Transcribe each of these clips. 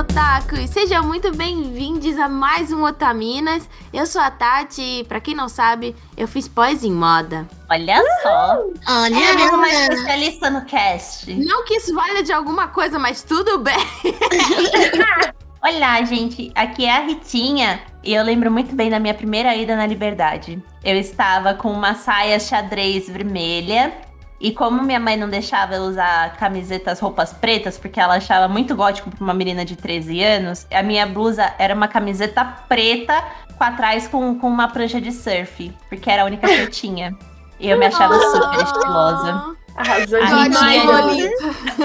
otakus! Sejam muito bem-vindos a mais um Otaminas. Eu sou a Tati e, pra quem não sabe, eu fiz pós em moda. Olha só! Olha, É uma Ana. especialista no cast. Não que isso valha de alguma coisa, mas tudo bem. Olá, gente. Aqui é a Ritinha. E eu lembro muito bem da minha primeira ida na Liberdade. Eu estava com uma saia xadrez vermelha. E como minha mãe não deixava eu usar camisetas, roupas pretas, porque ela achava muito gótico pra uma menina de 13 anos, a minha blusa era uma camiseta preta com atrás com, com uma prancha de surf. Porque era a única que eu tinha. E eu me achava super estilosa. Arrasou A demais. Ritinha,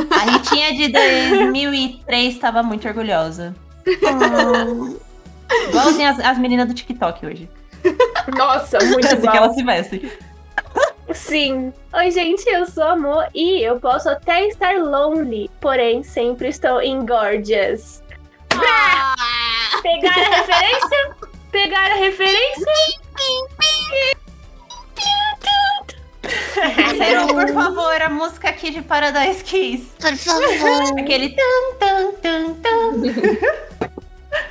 a Ritinha de 2003 estava muito orgulhosa. Oh, Igualzinho as, as meninas do TikTok hoje. Nossa, muito Assim que elas se vestem. Sim. Oi, gente, eu sou Amor e eu posso até estar lonely, porém sempre estou em gorgeous. Ah, Pegar a referência? Pegar a referência? Cero, por favor, a música aqui de Paradise Kiss. por favor. Aquele tum, tum, tum, tum.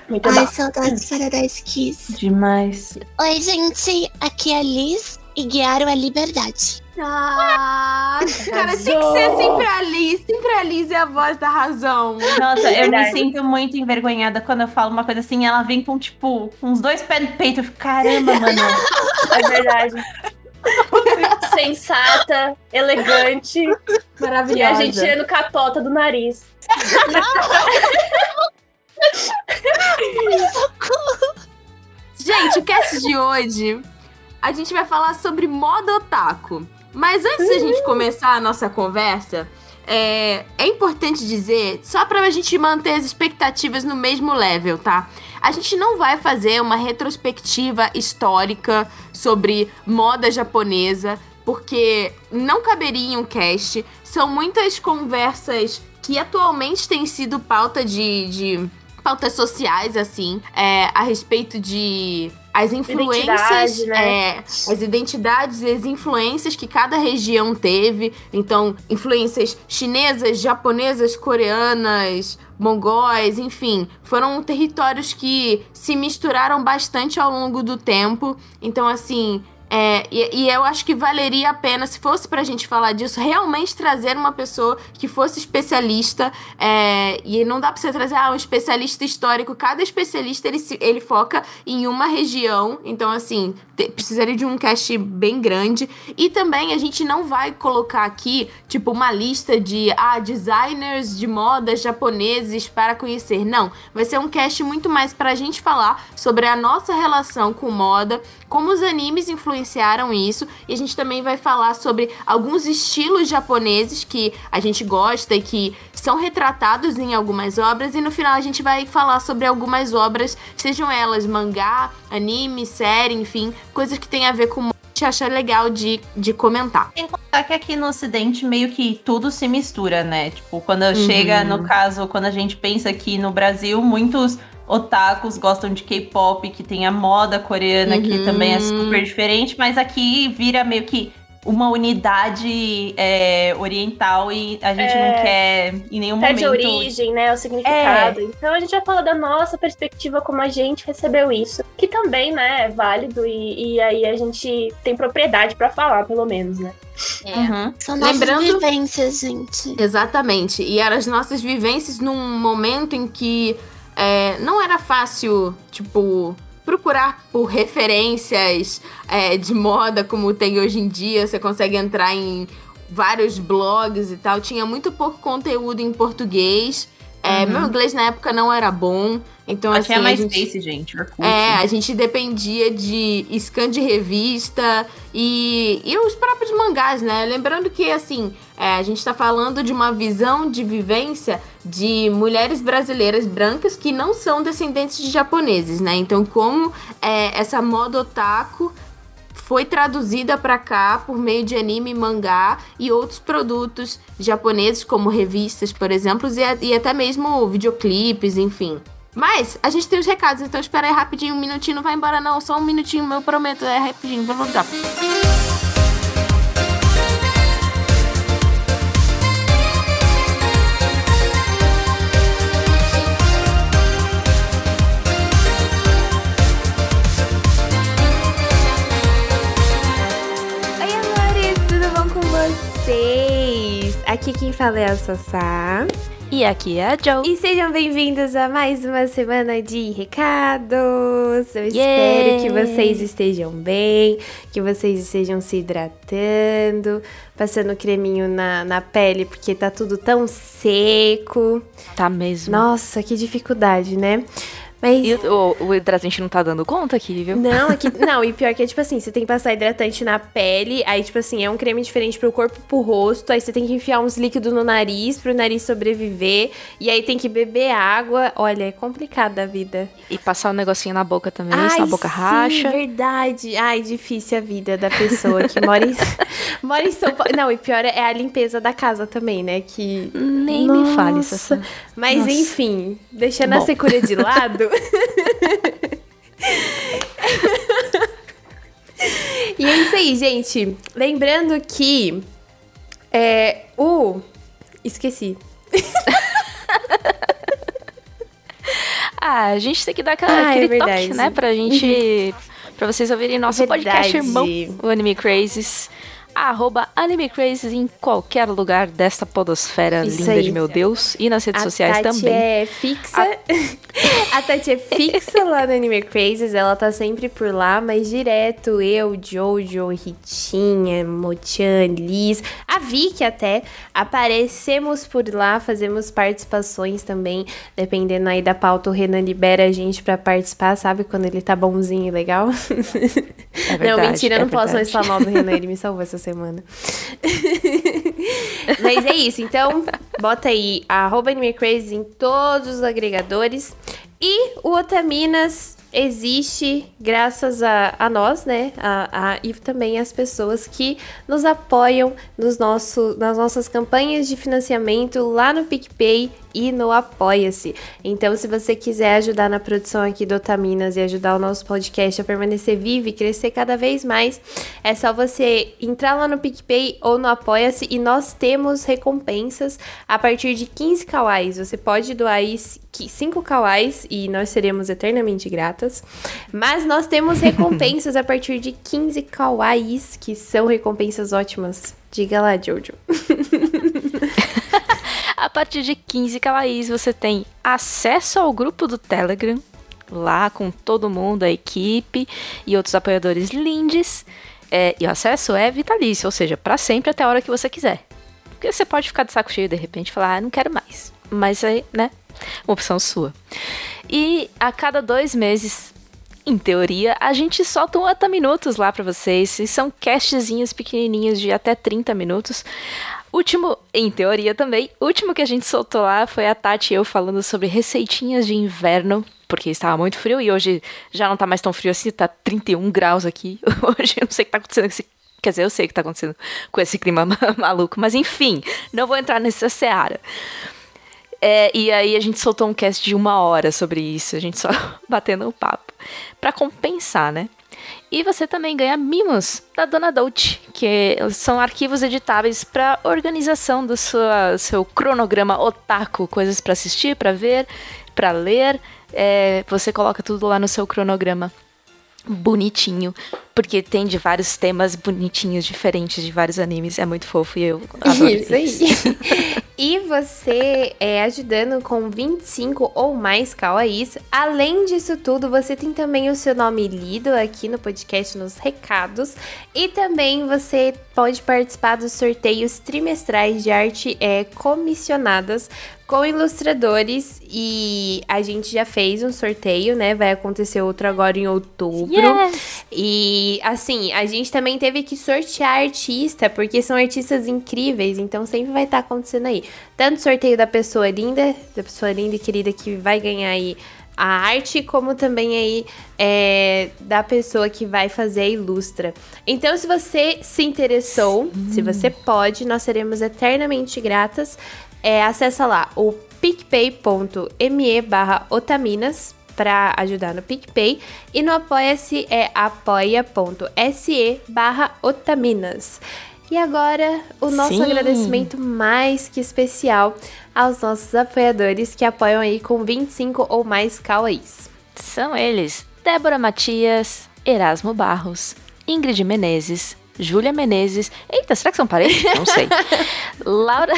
Muito Ai, bom. saudades Paradise Kiss. Demais. Oi, gente. Aqui é a Liz e guiaram a liberdade. Ah, cara, tem que ser sempre a Liz. Sempre a Liz é a voz da razão. Nossa, eu me sinto muito envergonhada quando eu falo uma coisa assim. Ela vem com, tipo, uns dois pés no peito. Eu fico, caramba, mano. É verdade. Sensata, elegante. E Maravilhosa. a gente tirando catota do nariz. Gente, o cast de hoje, a gente vai falar sobre moda otaku. Mas antes da gente começar a nossa conversa, é, é importante dizer, só pra gente manter as expectativas no mesmo level, tá? A gente não vai fazer uma retrospectiva histórica sobre moda japonesa, porque não caberia em um cast. São muitas conversas que atualmente têm sido pauta de- de pautas sociais, assim, é, a respeito de as influências, Identidade, né? é, as identidades e as influências que cada região teve. Então, influências chinesas, japonesas, coreanas, mongóis, enfim, foram territórios que se misturaram bastante ao longo do tempo. Então, assim, é, e, e eu acho que valeria a pena, se fosse pra gente falar disso, realmente trazer uma pessoa que fosse especialista. é, e não dá pra você trazer ah, um especialista histórico. Cada especialista ele, ele foca em uma região. Então, assim, te- precisaria de um cast bem grande. E também a gente não vai colocar aqui, tipo, uma lista de ah, designers de moda japoneses para conhecer. Não. Vai ser um cast muito mais pra gente falar sobre a nossa relação com moda, como os animes influenciaram isso, e a gente também vai falar sobre alguns estilos japoneses que a gente gosta e que são retratados em algumas obras, e no final a gente vai falar sobre algumas obras, sejam elas mangá, anime, série, enfim, coisas que têm a ver com que gente acha legal de, de comentar. Sem contar que aqui no Ocidente meio que tudo se mistura, né? Tipo, quando Uhum. chega, no caso, quando a gente pensa aqui no Brasil, muitos otakus gostam de K-pop, que tem a moda coreana, que Uhum. também é super diferente, mas aqui vira meio que uma unidade é, oriental e a gente não quer em nenhum Perde a momento. origem, né? O significado. Então a gente vai falar da nossa perspectiva, como a gente recebeu isso. Que também, né, é válido e, e aí a gente tem propriedade pra falar, pelo menos, né? Uhum. São nossas Lembrando- vivências, gente. Exatamente. E eram as nossas vivências num momento em que é, não era fácil, tipo, procurar por referências é, de moda como tem hoje em dia. Você consegue entrar em vários blogs e tal. Tinha muito pouco conteúdo em português. É, Uhum. Meu inglês na época não era bom. Então, Só assim, tinha a mais gente... Face, gente. Orkut. É, a gente dependia de scan de revista e, e os próprios mangás, né? Lembrando que, assim, é, a gente tá falando de uma visão de vivência de mulheres brasileiras brancas que não são descendentes de japoneses, né? Então, como é, essa moda otaku foi traduzida pra cá por meio de anime, mangá e outros produtos japoneses, como revistas, por exemplo, e, e até mesmo videoclipes, enfim. Mas a gente tem os recados, então espera aí rapidinho, um minutinho, não vai embora não, só um minutinho, eu prometo, é rapidinho, vou voltar. Aqui quem fala é a Sassá. E aqui é a Joe. E sejam bem-vindos a mais uma semana de recados. Eu espero que vocês estejam bem, que vocês estejam se hidratando, passando creminho na, na pele, porque tá tudo tão seco. Tá mesmo. Nossa, que dificuldade, né? Mas... E o, o, hidratante não tá dando conta aqui, viu? Não, aqui, não, e pior que é tipo assim, você tem que passar hidratante na pele, aí tipo assim, é um creme diferente pro corpo pro rosto, aí você tem que enfiar uns líquidos no nariz pro nariz sobreviver, e aí tem que beber água. Olha, é complicada a vida. E passar um negocinho na boca também, Ai, a boca sim, racha. verdade. Ai, difícil a vida da pessoa que mora em, mora em São Paulo. Não, e pior é a limpeza da casa também, né? Que. Nem Nossa. me fale, Sassá. Mas Nossa. enfim, deixando Bom. a secura de lado. e é isso aí, gente. Lembrando que é, o. Esqueci. ah, a gente tem que dar aquela, ah, é aquele é toque, né? Pra gente. pra vocês ouvirem nosso podcast irmão, o Anime Crazes arroba AnimeCrazy em qualquer lugar desta podosfera Isso linda aí. de meu Deus. E nas redes a sociais Tati também. é fixa. A... a Tati é fixa lá no Anime Crazes, ela tá sempre por lá, mas direto eu, Jojo, Ritinha, Mochan, Liz, a Vicky até, aparecemos por lá, fazemos participações também, dependendo aí da pauta, o Renan libera a gente pra participar, sabe? Quando ele tá bonzinho e legal. É verdade, não, mentira, eu não é posso mais falar mal do Renan, ele me salvou essa semana. Mas é isso, então bota aí arroba Crazy em todos os agregadores. E o Otaminas existe graças a, a nós, né? A, a, e também as pessoas que nos apoiam nos nosso, nas nossas campanhas de financiamento lá no PicPay e no Apoia-se. Então, se você quiser ajudar na produção aqui do Otaminas e ajudar o nosso podcast a permanecer vivo e crescer cada vez mais, é só você entrar lá no PicPay ou no Apoia-se e nós temos recompensas a partir de 15 kawais. Você pode doar aí 5 kawais e nós seremos eternamente Mas nós temos recompensas a partir de 15 kawais, que são recompensas ótimas. Diga lá, Jojo. A partir de 15 kawaiis você tem acesso ao grupo do Telegram, lá com todo mundo, a equipe e outros apoiadores lindes. É, e o acesso é vitalício, ou seja, para sempre até a hora que você quiser. Porque você pode ficar de saco cheio de repente e falar, ah, não quero mais. Mas aí, né? Uma opção sua. E a cada dois meses, em teoria, a gente solta um Ata Minutos lá para vocês. E são castzinhos pequenininhos de até 30 minutos. Último, em teoria também, último que a gente soltou lá foi a Tati e eu falando sobre receitinhas de inverno, porque estava muito frio e hoje já não tá mais tão frio assim, tá 31 graus aqui. Hoje eu não sei o que tá acontecendo com esse Quer dizer, eu sei o que tá acontecendo com esse clima maluco, mas enfim, não vou entrar nessa seara. É, e aí a gente soltou um cast de uma hora sobre isso, a gente só batendo o papo. para compensar, né? E você também ganha mimos da Dona Dolce, que são arquivos editáveis para organização do sua, seu cronograma otaku, coisas para assistir, para ver, para ler. É, você coloca tudo lá no seu cronograma bonitinho, porque tem de vários temas bonitinhos, diferentes de vários animes. É muito fofo e eu adoro isso. Aí. e você é ajudando com 25 ou mais kawaiis. Além disso tudo, você tem também o seu nome lido aqui no podcast nos recados e também você pode participar dos sorteios trimestrais de arte é, comissionadas com ilustradores e a gente já fez um sorteio, né? Vai acontecer outro agora em outubro. Yes. E assim, a gente também teve que sortear artista, porque são artistas incríveis, então sempre vai estar tá acontecendo aí. Tanto sorteio da pessoa linda, da pessoa linda e querida que vai ganhar aí a arte, como também aí é, da pessoa que vai fazer a ilustra. Então, se você se interessou, se você pode, nós seremos eternamente gratas é, acessa lá o picpay.me barra otaminas para ajudar no PicPay e no Apoia-se é apoia.se barra otaminas. E agora, o nosso Sim. agradecimento mais que especial aos nossos apoiadores que apoiam aí com 25 ou mais kawaiis. São eles Débora Matias, Erasmo Barros, Ingrid Menezes, Júlia Menezes. Eita, será que são parentes? Não sei. Laura,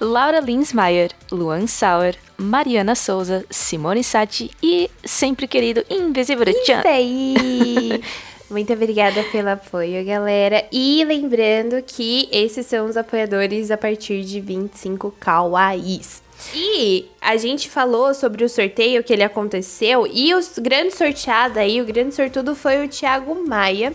Laura Linsmeyer, Luan Sauer, Mariana Souza, Simone Sati e sempre querido Invisível Chan. Isso aí! Muito obrigada pelo apoio, galera. E lembrando que esses são os apoiadores a partir de 25 kawaiis. E a gente falou sobre o sorteio que ele aconteceu e o grande sorteado aí, o grande sortudo foi o Thiago Maia.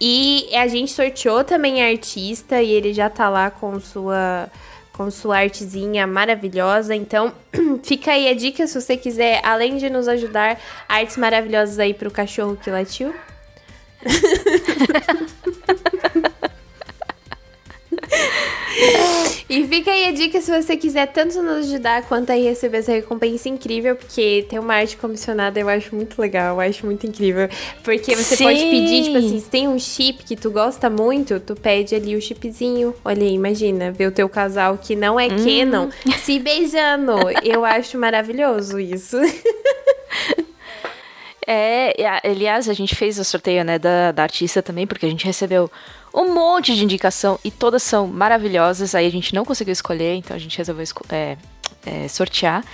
E a gente sorteou também a artista e ele já tá lá com sua com sua artezinha maravilhosa. Então, fica aí a dica se você quiser, além de nos ajudar, artes maravilhosas aí pro cachorro que latiu. e fica aí a dica se você quiser tanto nos ajudar quanto aí receber essa recompensa incrível, porque ter uma arte comissionada eu acho muito legal, eu acho muito incrível. Porque você Sim. pode pedir, tipo assim, se tem um chip que tu gosta muito, tu pede ali o chipzinho. Olha aí, imagina, ver o teu casal que não é Canon se beijando. Eu acho maravilhoso isso. É, aliás, a gente fez o sorteio, né, da, da artista também, porque a gente recebeu um monte de indicação e todas são maravilhosas. Aí a gente não conseguiu escolher, então a gente resolveu é, é, sortear.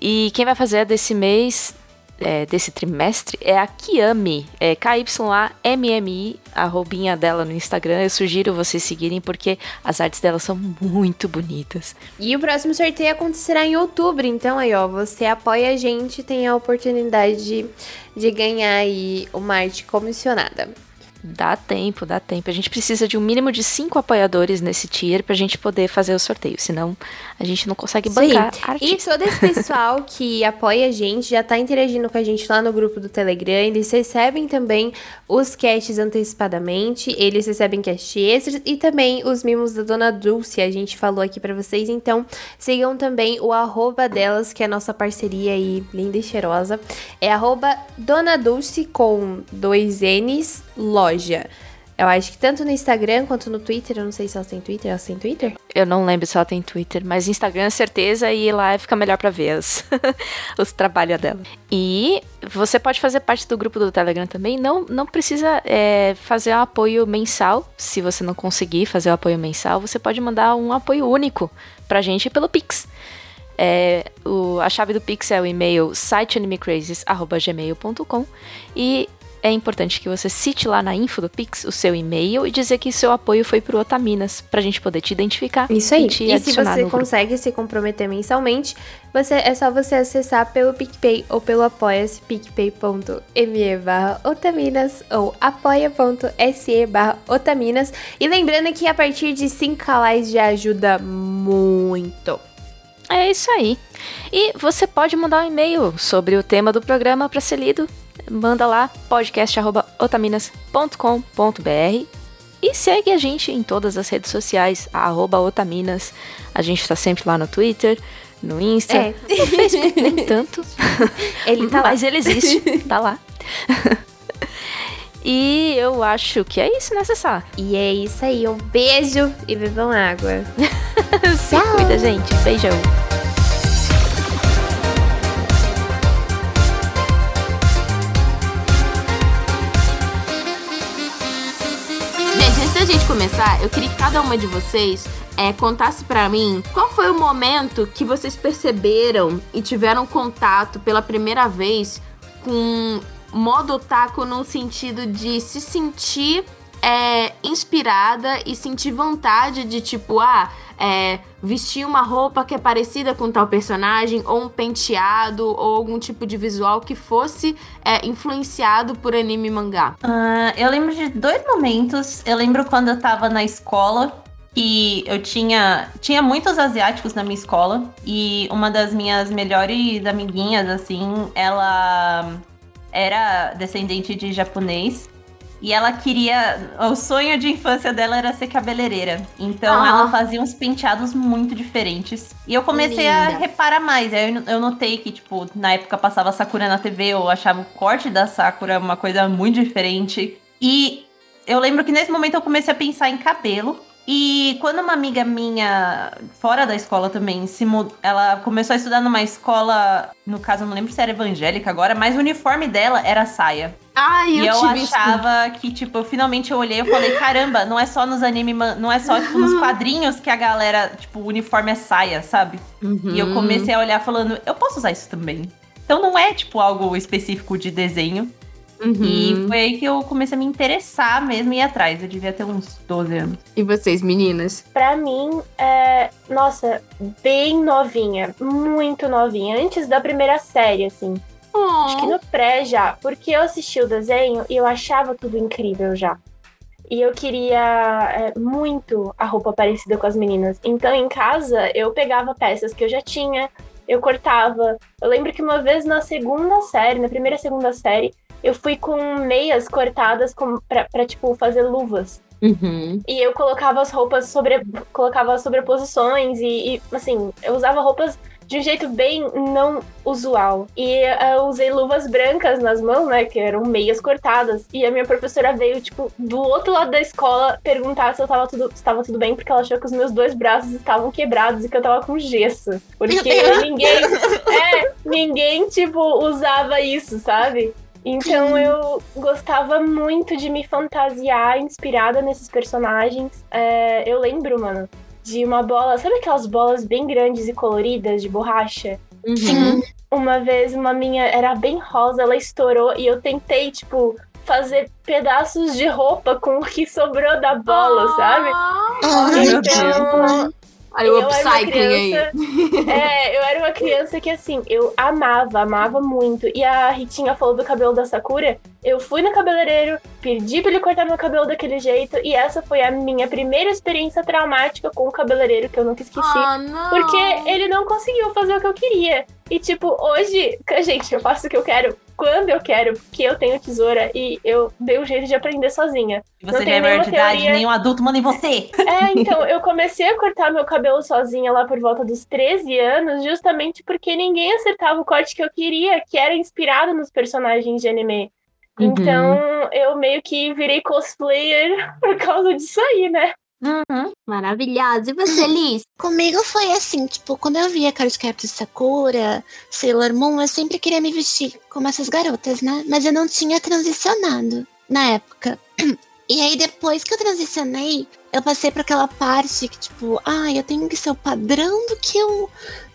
E quem vai fazer desse mês, é, desse trimestre, é a Kiami, é K-Y-A-M-M-I, a roubinha dela no Instagram. Eu sugiro vocês seguirem, porque as artes dela são muito bonitas. E o próximo sorteio acontecerá em outubro, então aí, ó, você apoia a gente tem a oportunidade de, de ganhar aí uma arte comissionada. Dá tempo, dá tempo. A gente precisa de um mínimo de cinco apoiadores nesse tier pra gente poder fazer o sorteio. Senão, a gente não consegue bancar E artista. todo esse pessoal que apoia a gente já tá interagindo com a gente lá no grupo do Telegram. Eles recebem também os casts antecipadamente, eles recebem cast extras e também os mimos da Dona Dulce, a gente falou aqui pra vocês. Então, sigam também o arroba delas, que é a nossa parceria aí, linda e cheirosa. É arroba Dona Dulce com dois N's, loja. Eu acho que tanto no Instagram quanto no Twitter, eu não sei se elas têm Twitter, elas têm Twitter? Eu não lembro se ela tem Twitter, mas Instagram, certeza, e lá fica melhor pra ver as, os trabalhos dela. E você pode fazer parte do grupo do Telegram também. Não, não precisa é, fazer um apoio mensal. Se você não conseguir fazer o apoio mensal, você pode mandar um apoio único pra gente pelo Pix. É, o- a chave do Pix é o e-mail siteanimecrazes.gmail.com e é importante que você cite lá na info do Pix o seu e-mail e dizer que seu apoio foi pro Otaminas, pra gente poder te identificar Isso aí. e te E se você no grupo. consegue se comprometer mensalmente, você, é só você acessar pelo PicPay ou pelo apoia-se picpay.me barra otaminas ou apoia.se barra otaminas. E lembrando que a partir de 5 reais já ajuda muito. É isso aí. E você pode mandar um e-mail sobre o tema do programa para ser lido. Manda lá podcast@otaminas.com.br e segue a gente em todas as redes sociais, arroba Otaminas. A gente tá sempre lá no Twitter, no Insta, É. no Facebook nem tanto, Ele tá lá. mas ele existe, tá lá. e eu acho que é isso, né, Cessá? E é isso aí. Um beijo e bebam água. Se cuida, gente. Beijão. Começar, eu queria que cada uma de vocês é, contasse pra mim qual foi o momento que vocês perceberam e tiveram contato pela primeira vez com modo otaku no sentido de se sentir é, inspirada e sentir vontade de, tipo, ah, é, vestir uma roupa que é parecida com tal personagem, ou um penteado, ou algum tipo de visual que fosse é, influenciado por anime e mangá. Ah, eu lembro de dois momentos. Eu lembro quando eu tava na escola e eu tinha tinha muitos asiáticos na minha escola e uma das minhas melhores amiguinhas assim, ela era descendente de japonês e ela queria o sonho de infância dela era ser cabeleireira. Então Ah. ela fazia uns penteados muito diferentes. E eu comecei a Linda. reparar mais. Aí eu, eu notei que, tipo, na época passava Sakura na TV, eu achava o corte da Sakura uma coisa muito diferente. E eu lembro que nesse momento eu comecei a pensar em cabelo. E quando uma amiga minha, fora da escola também, se mud... ela começou a estudar numa escola, no caso, eu não lembro se era evangélica agora, mas o uniforme dela era saia. Ai, E eu, eu tive isso. achava que, tipo, eu finalmente eu olhei e falei, caramba, não é só nos anime, não é só, tipo, nos quadrinhos que a galera, tipo, o uniforme é saia, sabe? E eu Uhum. comecei a olhar falando, eu posso usar isso também. Então não é, tipo, algo específico de desenho. Uhum. E foi aí que eu comecei a me interessar mesmo e ir atrás. Eu devia ter uns 12 anos. E vocês, meninas? Pra mim, é, nossa, bem novinha, muito novinha, antes da primeira série, assim. Acho que no pré já, porque eu assisti o desenho e eu achava tudo incrível já. E eu queria é, muito a roupa parecida com as meninas. Então em casa eu pegava peças que eu já tinha, eu cortava. Eu lembro que uma vez na segunda série, na primeira e segunda série, eu fui com meias cortadas com, pra, pra, tipo, fazer luvas. Uhum. E eu colocava as roupas sobre. colocava sobreposições e, e, assim, eu usava roupas de um jeito bem não usual. E eu usei luvas brancas nas mãos, né? Que eram meias cortadas. E a minha professora veio, tipo, do outro lado da escola perguntar se eu tava tudo, se tava tudo bem, porque ela achou que os meus dois braços estavam quebrados e que eu tava com gesso. Porque ninguém. É, ninguém, tipo, usava isso, sabe? Então eu gostava muito de me fantasiar inspirada nesses personagens. É, eu lembro, mano, de uma bola. Sabe aquelas bolas bem grandes e coloridas de borracha? Uhum. Uma vez uma minha era bem rosa, ela estourou e eu tentei, tipo, fazer pedaços de roupa com o que sobrou da bola, sabe? Ai, meu Então, Olha o eu era uma upcycling aí. criança. É, eu era uma criança que assim, eu amava, amava muito. E a Ritinha falou do cabelo da Sakura. Eu fui no cabeleireiro, pedi pra ele cortar meu cabelo daquele jeito. E essa foi a minha primeira experiência traumática com o cabeleireiro, que eu nunca esqueci. Ah, não. Porque ele não conseguiu fazer o que eu queria. E, tipo, hoje, gente, eu faço o que eu quero quando eu quero, porque eu tenho tesoura e eu dei um jeito de aprender sozinha. E Não você já tem é maior de idade, teoria. nenhum adulto manda em você. É, então, eu comecei a cortar meu cabelo sozinha lá por volta dos 13 anos, justamente porque ninguém acertava o corte que eu queria, que era inspirado nos personagens de anime. Uhum. Então, eu meio que virei cosplayer por causa disso aí, né? Maravilhosa. E você, Liz? Comigo foi assim, tipo, quando eu via Card Captor Sakura, Sailor Moon, eu sempre queria me vestir como essas garotas, né? Mas eu não tinha transicionado na época. E aí, depois que eu transicionei, eu passei por aquela parte que, tipo, ah, eu tenho que ser o padrão do que eu.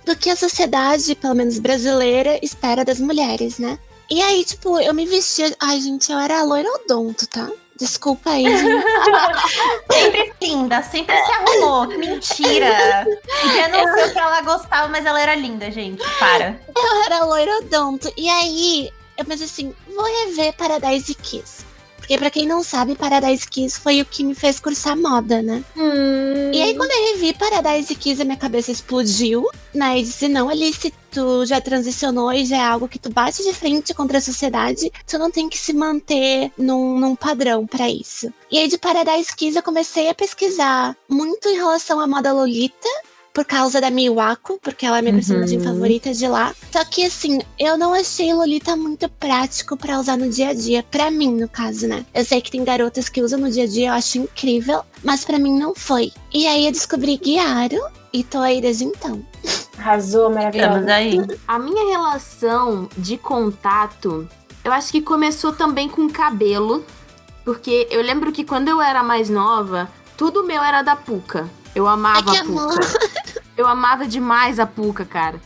do que a sociedade, pelo menos brasileira, espera das mulheres, né? E aí, tipo, eu me vestia. Ai, gente, eu era loira odonto, tá? Desculpa aí. Sempre linda, sempre se arrumou. Que mentira. Podia não ser o que ela gostava, mas ela era linda, gente. Para. Eu era loira odonto. E aí, eu pensei assim, vou rever Paradise Kiss. Porque pra quem não sabe, Paradise Kiss foi o que me fez cursar moda, né? E aí, quando eu revi Paradise Kiss, a minha cabeça explodiu, né? E disse, não, Alice, tu já transicionou e já é algo que tu bate de frente contra a sociedade, tu não tem que se manter num, num padrão pra isso. E aí, de Paradise Kiss, eu comecei a pesquisar muito em relação à moda Lolita, por causa da Miwako, porque ela é minha personagem favorita de lá. Só que assim, eu não achei Lolita muito prático pra usar no dia a dia, Pra mim, no caso, né? Eu sei que tem garotas que usam no dia a dia, eu acho incrível, mas pra mim não foi. E aí eu descobri Guiaro e tô aí desde então. Arrasou, maravilhosa. Estamos aí. A minha relação de contato, eu acho que começou também com cabelo. Porque eu lembro que quando eu era mais nova, tudo meu era da Puca. Eu amava Ai, a amor. Eu amava demais a Puca, cara.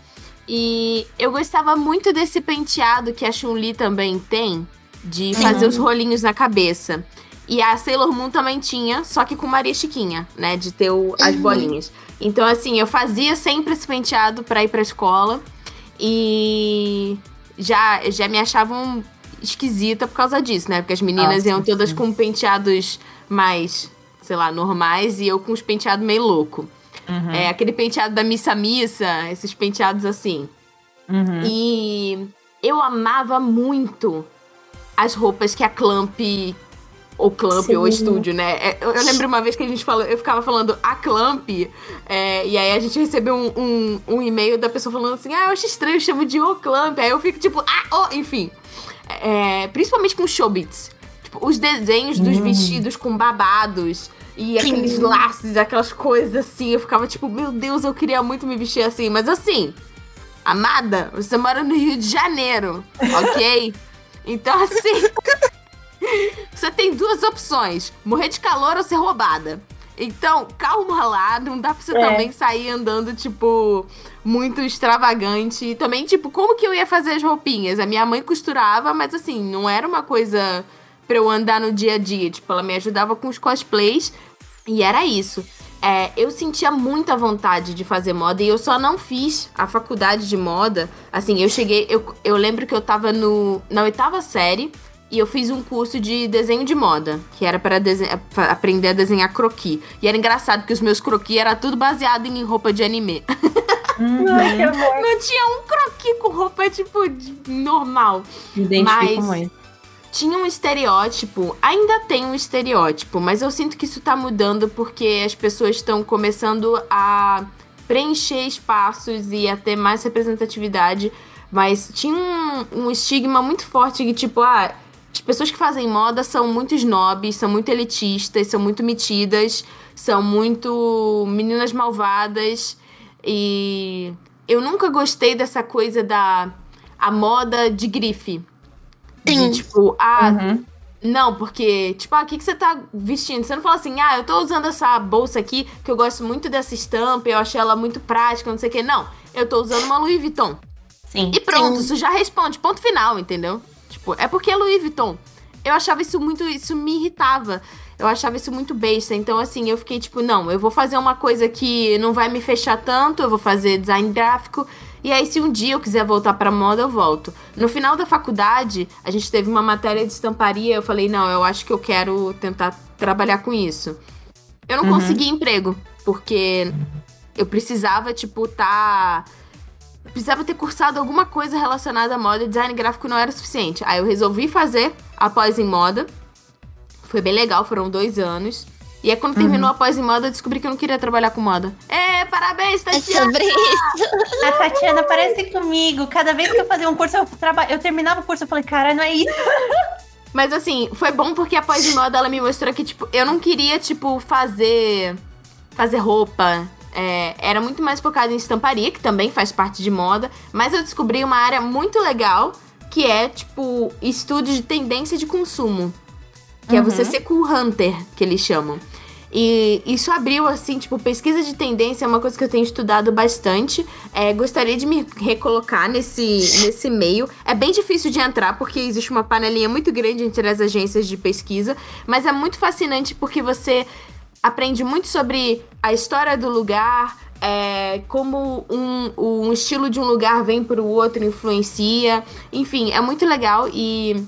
E eu gostava muito desse penteado que a Chun-Li também tem, de fazer os rolinhos na cabeça. E a Sailor Moon também tinha, só que com Maria Chiquinha, né? De ter o- as Uhum. bolinhas. Então, assim, eu fazia sempre esse penteado pra ir pra escola. E já, já me achavam esquisita por causa disso, né? Porque as meninas Nossa, iam todas sim. com penteados mais, sei lá, normais e eu com os penteados meio louco. Uhum, É aquele penteado da Missa Missa, esses penteados assim. uhum. E eu amava muito as roupas que a Clamp. Ou Clamp, Sim. ou estúdio, né? É, Eu, eu lembro uma vez que a gente falou, eu ficava falando a Clamp, é, e aí a gente recebeu um, um, um e-mail da pessoa falando assim: ah, eu acho estranho, eu chamo de o Clamp. Aí eu fico tipo, ah, oh, enfim. É, principalmente com showbits. Tipo, os desenhos dos vestidos com babados. E aqueles laços, aquelas coisas assim. Eu ficava tipo, meu Deus, eu queria muito me vestir assim. Mas assim, amada, você mora no Rio de Janeiro, ok? então assim. você tem duas opções: morrer de calor ou ser roubada. Então, calma lá, não dá pra você É. também sair andando, tipo, muito extravagante. E também, tipo, como que eu ia fazer as roupinhas? A minha mãe costurava, mas assim, não era uma coisa pra eu andar no dia a dia. Tipo, ela me ajudava com os cosplays e era isso. É, eu sentia muita vontade de fazer moda e eu só não fiz a faculdade de moda. Assim, eu cheguei. Eu, eu lembro que eu tava no, na oitava série e eu fiz um curso de desenho de moda, que era para aprender a desenhar croquis. E era engraçado porque os meus croquis era tudo baseado em roupa de anime. Amor. Não tinha um croquis com roupa, tipo, normal. Me identifico Mas- muito. Tinha um estereótipo, ainda tem um estereótipo, mas eu sinto que isso tá mudando porque as pessoas estão começando a preencher espaços e a ter mais representatividade. Mas tinha um, um estigma muito forte que, tipo, ah, as pessoas que fazem moda são muito snobs, são muito elitistas, são muito metidas, são muito meninas malvadas. E eu nunca gostei dessa coisa da a moda de grife. Sim. De, tipo, ah, Uhum. não, porque, tipo, ah, o que, que você tá vestindo? Você não fala assim, ah, eu tô usando essa bolsa aqui, que eu gosto muito dessa estampa, eu achei ela muito prática, não sei o quê. Não, eu tô usando uma Louis Vuitton. Sim. E pronto, Sim. isso já responde, ponto final, entendeu? Tipo, é porque é Louis Vuitton. Eu achava isso muito, isso me irritava. Eu achava isso muito besta. Então, assim, eu fiquei tipo, não, eu vou fazer uma coisa que não vai me fechar tanto, eu vou fazer design gráfico. E aí, se um dia eu quiser voltar pra moda, eu volto. No final da faculdade, a gente teve uma matéria de estamparia. Eu falei, não, eu acho que eu quero tentar trabalhar com isso. Eu não Uhum. consegui emprego, porque eu precisava, tipo, tá. Precisava ter cursado alguma coisa relacionada à moda design gráfico não era suficiente. Aí eu resolvi fazer a pós em moda. Foi bem legal, foram dois anos. E aí, quando terminou a pós em moda, eu descobri que eu não queria trabalhar com moda. É, parabéns, É Tatiana! sobre isso. A Tatiana parece comigo. Cada vez que eu fazia um curso, eu, traba... eu terminava o curso, eu falei, cara, não é isso. Mas assim, foi bom porque a pós em moda ela me mostrou que, tipo, eu não queria, tipo, fazer. fazer roupa. É, era muito mais focada em estamparia, que também faz parte de moda. Mas eu descobri uma área muito legal, que é, tipo, estudo de tendência de consumo. Que é você ser cool hunter, que eles chamam. E isso abriu, assim, tipo, pesquisa de tendência é uma coisa que eu tenho estudado bastante. É, gostaria de me recolocar nesse, nesse meio. É bem difícil de entrar, porque existe uma panelinha muito grande entre as agências de pesquisa. Mas é muito fascinante porque você aprende muito sobre a história do lugar, é, como um, um estilo de um lugar vem para o outro, influencia. Enfim, é muito legal e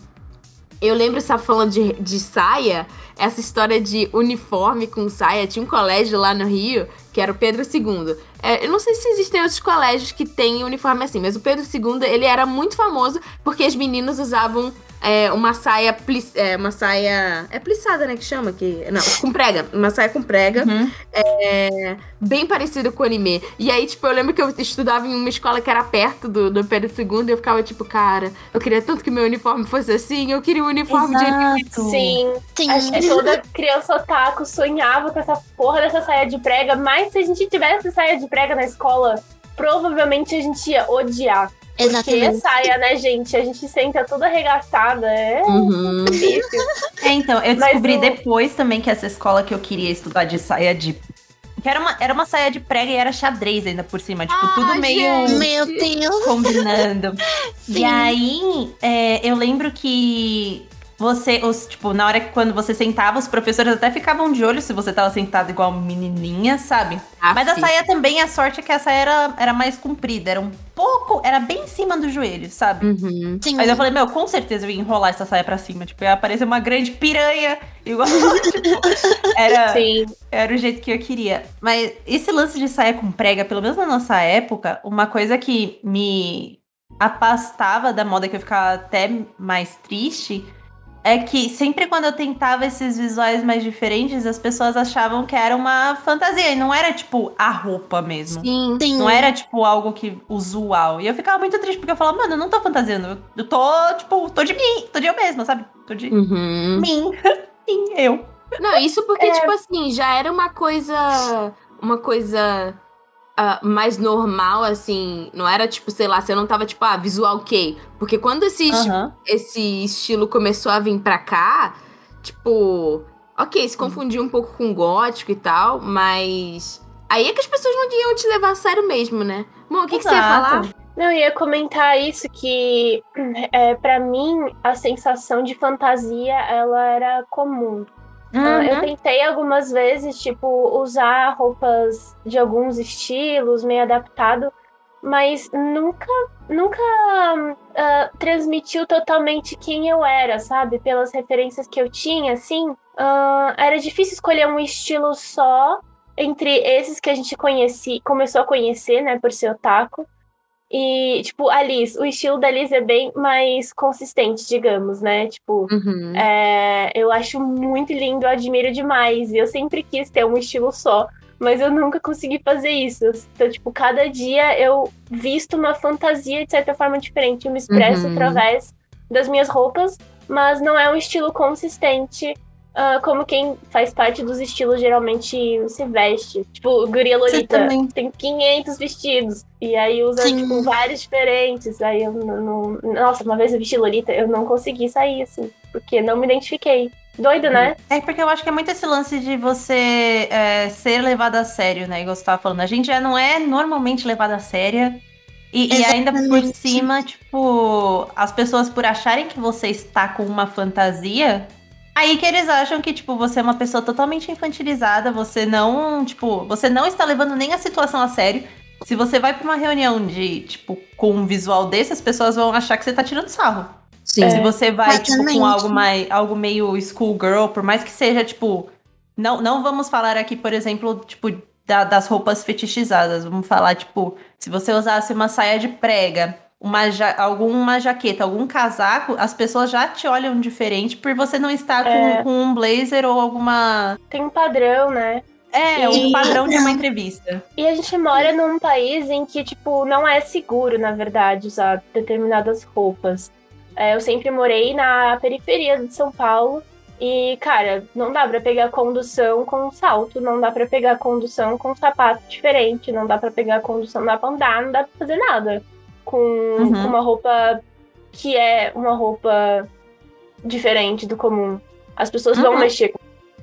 eu lembro, você falando de, de saia, essa história de uniforme com saia. Tinha um colégio lá no Rio, que era o Pedro II. É, eu não sei se existem outros colégios que têm uniforme assim, mas o Pedro II, ele era muito famoso porque as meninas usavam é, uma saia, plis, é, uma saia, é plissada, né, que chama? Que, não, com prega, uma saia com prega, Uhum. é, bem parecido com o anime. E aí, tipo, eu lembro que eu estudava em uma escola que era perto do, do Pedro II e eu ficava tipo, cara, eu queria tanto que meu uniforme fosse assim, eu queria um uniforme de anime. Exato. Sim, Sim. acho que toda criança otaku sonhava com essa porra dessa saia de prega, mas se a gente tivesse saia de prega na escola, provavelmente a gente ia odiar. Porque Exatamente. saia, né, gente? A gente senta toda arregaçada, é Uhum. difícil. É, então, eu descobri o- depois também que essa escola que eu queria estudar de saia de. Que era uma, era uma saia de prega e era xadrez ainda por cima. Tipo, Ah, tudo meio gente. Meu Deus. combinando. Sim. E aí, é, eu lembro que você, os, tipo, na hora que quando você sentava, os professores até ficavam de olho se você tava sentado igual menininha, sabe? Mas a Aff. saia também, a sorte é que a saia era, era mais comprida, era um pouco, era bem em cima do joelho, sabe? Uhum. Sim. Mas eu falei, meu, com certeza eu ia enrolar essa saia pra cima. Tipo, ia aparecer uma grande piranha. Igual, tipo, era, Sim. era o jeito que eu queria. Mas esse lance de saia com prega, pelo menos na nossa época, uma coisa que me afastava da moda, que eu ficava até mais triste, é que sempre quando eu tentava esses visuais mais diferentes, as pessoas achavam que era uma fantasia. E não era, tipo, a roupa mesmo. Sim. Sim. Não era, tipo, algo que usual. E eu ficava muito triste, porque eu falava, mano, eu não tô fantasiando. Eu- tô, tipo, tô de mim, tô de eu mesma, sabe? Tô de Uhum. mim. Sim, eu. Não, isso porque, É. tipo assim, já era uma coisa. Uma coisa. Ah, mais normal, assim. Não era tipo, sei lá, você não tava tipo, ah, visual ok. Porque quando esse, esse estilo começou a vir pra cá, tipo. Ok, se confundia um pouco com gótico e tal, mas. Aí é que as pessoas não iam te levar a sério mesmo, né? Bom, o que, que você ia falar? Não, eu ia comentar isso que é, para mim a sensação de fantasia ela era comum. Eu Uhum. tentei algumas vezes, tipo, usar roupas de alguns estilos, meio adaptado, mas nunca, nunca ah, transmitiu totalmente quem eu era, sabe? Pelas referências que eu tinha, assim. ah, era difícil escolher um estilo só entre esses que a gente conheci, começou a conhecer, né, por ser otaku. E, tipo, a Liz, o estilo da Liz é bem mais consistente, digamos, né? Tipo, Uhum. é, eu acho muito lindo, eu admiro demais. E eu sempre quis ter um estilo só, mas eu nunca consegui fazer isso. Então, tipo, cada dia eu visto uma fantasia de certa forma diferente. Eu me expresso Uhum. através das minhas roupas, mas não é um estilo consistente. Ah, como quem faz parte dos estilos geralmente se veste. Tipo, Guria Você Lolita tem 500 vestidos. E aí usa, Sim. tipo, vários diferentes. Aí eu não, não- Nossa, uma vez eu vesti Lolita, eu não consegui sair, assim. Porque não me identifiquei. Doido, né? É porque eu acho que é muito esse lance de você é, ser levado a sério, né? Igual você tava falando. A gente já não é normalmente levado a séria. E, e ainda por cima, tipo, as pessoas por acharem que você está com uma fantasia, aí que eles acham que, tipo, você é uma pessoa totalmente infantilizada, você não, tipo, você não está levando nem a situação a sério. Se você vai pra uma reunião de, tipo, com um visual desse, as pessoas vão achar que você tá tirando sarro. Sim. Se você vai, tipo, Exatamente. com algo, mais, algo meio schoolgirl, por mais que seja, tipo. Não, não vamos falar aqui, por exemplo, tipo, da- das roupas fetichizadas. Vamos falar, tipo, se você usasse uma saia de prega, uma ja- alguma jaqueta, algum casaco, as pessoas já te olham diferente por você não estar com, É. com um blazer ou alguma. Tem um padrão, né? É, E- um padrão de uma entrevista. E a gente mora num país em que, tipo, não é seguro, na verdade, usar determinadas roupas. É, eu sempre morei na periferia de São Paulo. E, cara, não dá pra pegar condução com salto, não dá pra pegar condução com sapato diferente, não dá pra pegar condução, não dá pra andar, não dá pra fazer nada com, Uhum. com uma roupa que é uma roupa diferente do comum. As pessoas vão Uhum. mexer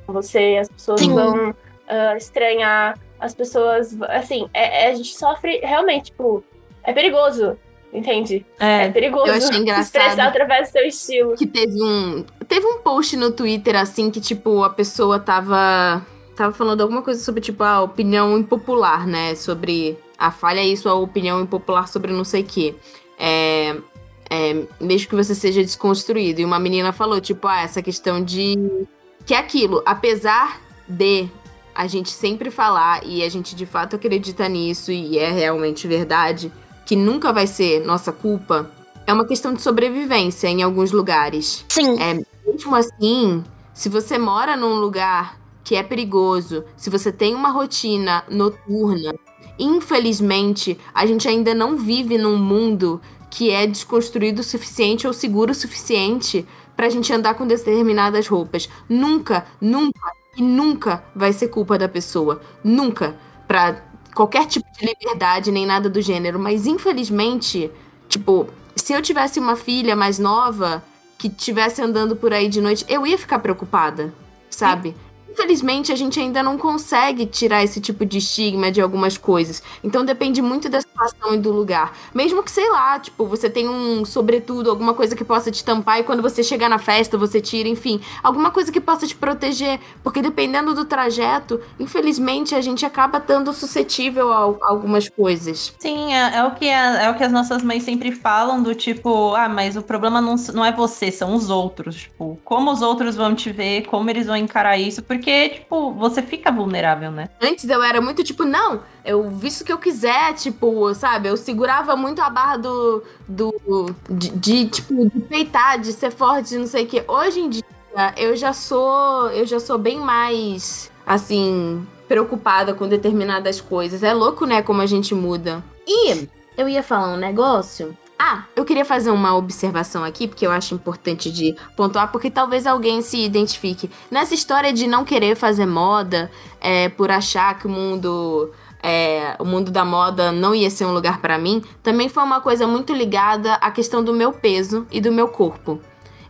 com você, as pessoas Sim. vão ah, estranhar, as pessoas. Assim, é- é- a gente sofre realmente, tipo, é perigoso, entende? É, É. perigoso Eu achei engraçado. expressar através do seu estilo. que teve um. Teve um post no Twitter, assim, que, tipo, a pessoa tava. Tava falando alguma coisa sobre, tipo, a opinião impopular, né? Sobre. A falha isso, a opinião impopular sobre não sei o quê. É. é, mesmo que você seja desconstruído. E uma menina falou, tipo, ah, essa questão de. Que é aquilo, apesar de a gente sempre falar, e a gente de fato acredita nisso, e é realmente verdade, que nunca vai ser nossa culpa, é uma questão de sobrevivência em alguns lugares. Sim. É, mesmo assim, se você mora num lugar que é perigoso, se você tem uma rotina noturna, infelizmente, a gente ainda não vive num mundo que é desconstruído o suficiente ou seguro o suficiente pra gente andar com determinadas roupas. Nunca, nunca e nunca vai ser culpa da pessoa. Nunca. Pra qualquer tipo de liberdade, nem nada do gênero. Mas infelizmente, tipo, se eu tivesse uma filha mais nova que estivesse andando por aí de noite, eu ia ficar preocupada, sabe? Infelizmente, a gente ainda não consegue tirar esse tipo de estigma de algumas coisas. Então depende muito da situação e do lugar. Mesmo que, sei lá, tipo, você tem um sobretudo, alguma coisa que possa te tampar e quando você chegar na festa você tira, enfim, alguma coisa que possa te proteger. Porque dependendo do trajeto, infelizmente a gente acaba estando suscetível a, algumas coisas. Sim, é, é o que a- é o que as nossas mães sempre falam, do tipo, ah, mas o problema não, não é você, são os outros. Tipo, como os outros vão te ver, como eles vão encarar isso, porque, tipo, você fica vulnerável, né? Antes eu era muito tipo, não, eu visto que eu quiser, tipo, sabe? Eu segurava muito a barra do. do de, de, tipo, de peitar, de ser forte, não sei o quê. Hoje em dia, eu já sou. Eu já sou bem mais, assim, preocupada com determinadas coisas. É louco, né, como a gente muda. E eu ia falar um negócio. Ah, eu queria fazer uma observação aqui, porque eu acho importante de pontuar, porque talvez alguém se identifique. Nessa história de não querer fazer moda, é, por achar que o mundo. É, o mundo da moda não ia ser um lugar para mim, também foi uma coisa muito ligada à questão do meu peso e do meu corpo.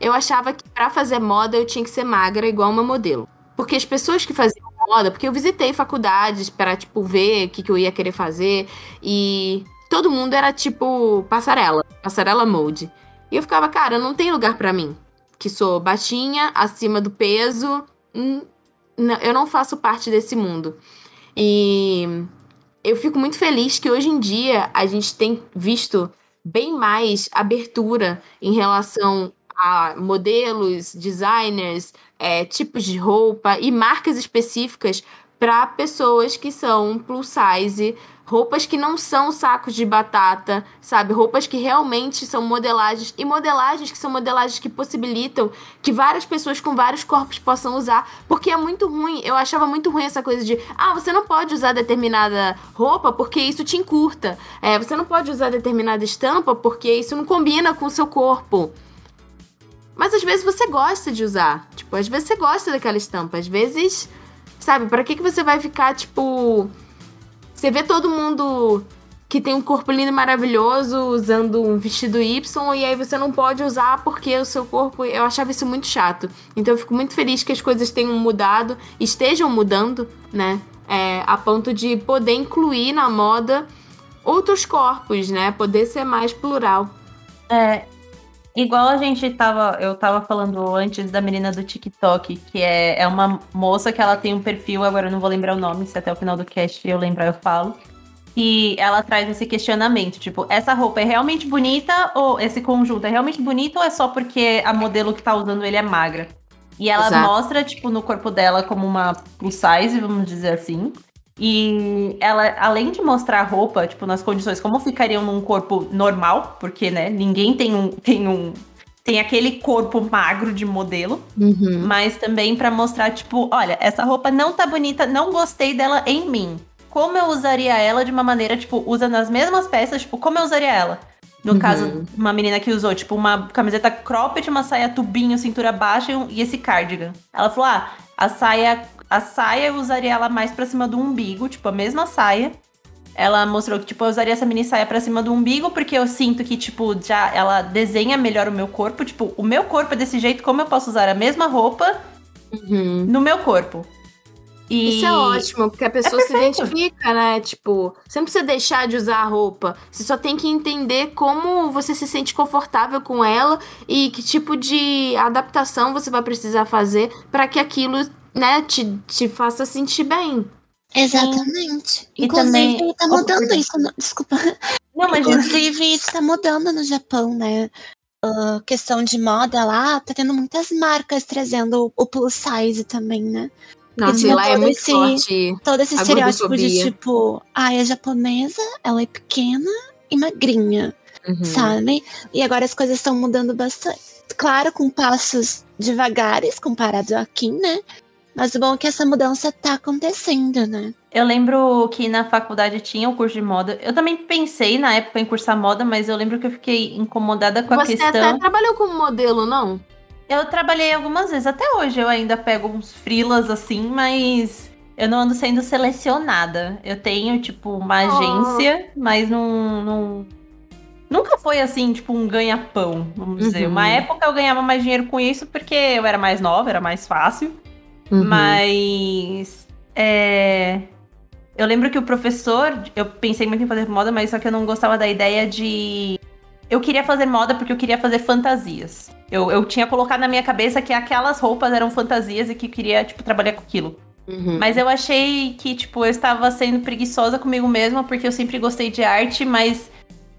Eu achava que para fazer moda eu tinha que ser magra igual uma modelo. Porque as pessoas que faziam moda, porque eu visitei faculdades para tipo ver o que, que eu ia querer fazer e todo mundo era tipo passarela, passarela mode. E eu ficava, cara, não tem lugar para mim, que sou baixinha, acima do peso, hum, eu não faço parte desse mundo. E eu fico muito feliz que hoje em dia a gente tem visto bem mais abertura em relação a modelos, designers, é, tipos de roupa e marcas específicas para pessoas que são plus size, roupas que não são sacos de batata, sabe? Roupas que realmente são modelagens e modelagens que são modelagens que possibilitam que várias pessoas com vários corpos possam usar, porque é muito ruim. Eu achava muito ruim essa coisa de, ah, você não pode usar determinada roupa porque isso te encurta. É, você não pode usar determinada estampa porque isso não combina com o seu corpo. Mas às vezes você gosta de usar. Tipo, às vezes você gosta daquela estampa. Às vezes Sabe, para que, que você vai ficar, tipo. Você vê todo mundo que tem um corpo lindo e maravilhoso usando um vestido Y e aí você não pode usar porque o seu corpo. Eu achava isso muito chato. Então eu fico muito feliz que as coisas tenham mudado, estejam mudando, né? É, a ponto de poder incluir na moda outros corpos, né? Poder ser mais plural. É, Igual a gente tava, eu tava falando antes da menina do TikTok, que é, é uma moça que ela tem um perfil, agora eu não vou lembrar o nome, se até o final do cast eu lembrar eu falo. E ela traz esse questionamento, tipo, essa roupa é realmente bonita ou esse conjunto é realmente bonito ou é só porque a modelo que tá usando ele é magra? E ela Exato. mostra, tipo, no corpo dela como uma plus size, vamos dizer assim. E ela, além de mostrar a roupa, tipo, nas condições como ficariam num corpo normal, porque, né, ninguém tem um. Tem um tem aquele corpo magro de modelo, uhum. mas também para mostrar, tipo, olha, essa roupa não tá bonita, não gostei dela em mim. Como eu usaria ela de uma maneira, tipo, usa nas mesmas peças, tipo, como eu usaria ela? No uhum. caso, uma menina que usou, tipo, uma camiseta cropped, uma saia tubinho, cintura baixa e esse cardigan. Ela falou: ah, a saia a saia eu usaria ela mais pra cima do umbigo, tipo, a mesma saia. Ela mostrou que, tipo, eu usaria essa mini saia pra cima do umbigo, porque eu sinto que, tipo, já ela desenha melhor o meu corpo. Tipo, o meu corpo é desse jeito, como eu posso usar a mesma roupa uhum. no meu corpo? E... Isso é ótimo, porque a pessoa é se identifica, né? Tipo, você não precisa deixar de usar a roupa. Você só tem que entender como você se sente confortável com ela e que tipo de adaptação você vai precisar fazer para que aquilo né, te, te faça sentir bem. Exatamente. E Inclusive, também... tá mudando isso. No... Desculpa. Não, mas Inclusive, isso tá mudando no Japão, né? Uh, questão de moda lá, tá tendo muitas marcas trazendo o plus size também, né? Nossa, lá é muito esse, forte. Todo esse estereótipo de tipo, ai, a japonesa, ela é pequena e magrinha, uhum. sabe? E agora as coisas estão mudando bastante. Claro, com passos devagares comparado aqui, né? Mas o bom é que essa mudança tá acontecendo, né? Eu lembro que na faculdade tinha o curso de moda. Eu também pensei na época em cursar moda, mas eu lembro que eu fiquei incomodada com Você a questão. Você até trabalhou como modelo, não? Eu trabalhei algumas vezes. Até hoje eu ainda pego uns frilas assim, mas eu não ando sendo selecionada. Eu tenho, tipo, uma oh. agência, mas não, não. Nunca foi assim, tipo, um ganha-pão, vamos uhum. dizer. Uma época eu ganhava mais dinheiro com isso porque eu era mais nova, era mais fácil. Uhum. Mas. É, eu lembro que o professor. Eu pensei muito em fazer moda, mas só que eu não gostava da ideia de. Eu queria fazer moda porque eu queria fazer fantasias. Eu, eu tinha colocado na minha cabeça que aquelas roupas eram fantasias e que eu queria, tipo, trabalhar com aquilo. Uhum. Mas eu achei que, tipo, eu estava sendo preguiçosa comigo mesma, porque eu sempre gostei de arte, mas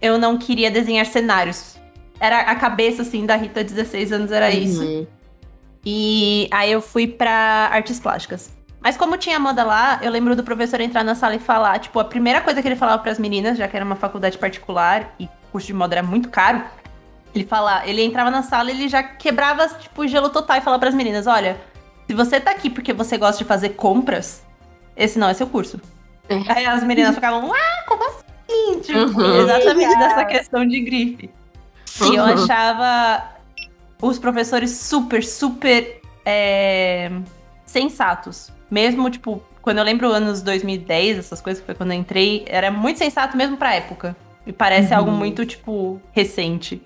eu não queria desenhar cenários. Era a cabeça, assim, da Rita, 16 anos, era uhum. isso. E aí eu fui para artes plásticas. Mas como tinha moda lá, eu lembro do professor entrar na sala e falar, tipo, a primeira coisa que ele falava para as meninas, já que era uma faculdade particular e o curso de moda era muito caro, ele falava, ele entrava na sala e ele já quebrava, tipo, o gelo total e falava para as meninas, olha, se você tá aqui porque você gosta de fazer compras, esse não é seu curso. É. Aí as meninas ficavam, ah, como assim? Tipo, uhum. exatamente dessa questão de grife. E eu achava os professores super, super é, sensatos. Mesmo, tipo, quando eu lembro anos 2010, essas coisas que foi quando eu entrei, era muito sensato mesmo pra época. E parece Uhum. algo muito, tipo, recente.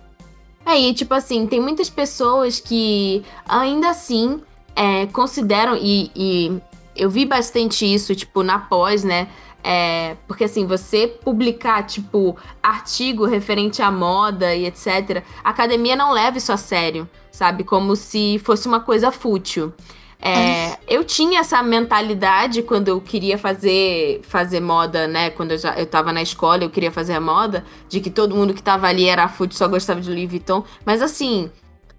É, e tipo assim, tem muitas pessoas que ainda assim é, consideram, e, e eu vi bastante isso, tipo, na pós, né? É, porque assim, você publicar, tipo, artigo referente à moda e etc., a academia não leva isso a sério, sabe? Como se fosse uma coisa fútil. É, eu tinha essa mentalidade quando eu queria fazer fazer moda, né? Quando eu, já, eu tava na escola, eu queria fazer a moda, de que todo mundo que tava ali era fútil, só gostava de Louis Vuitton. Mas assim,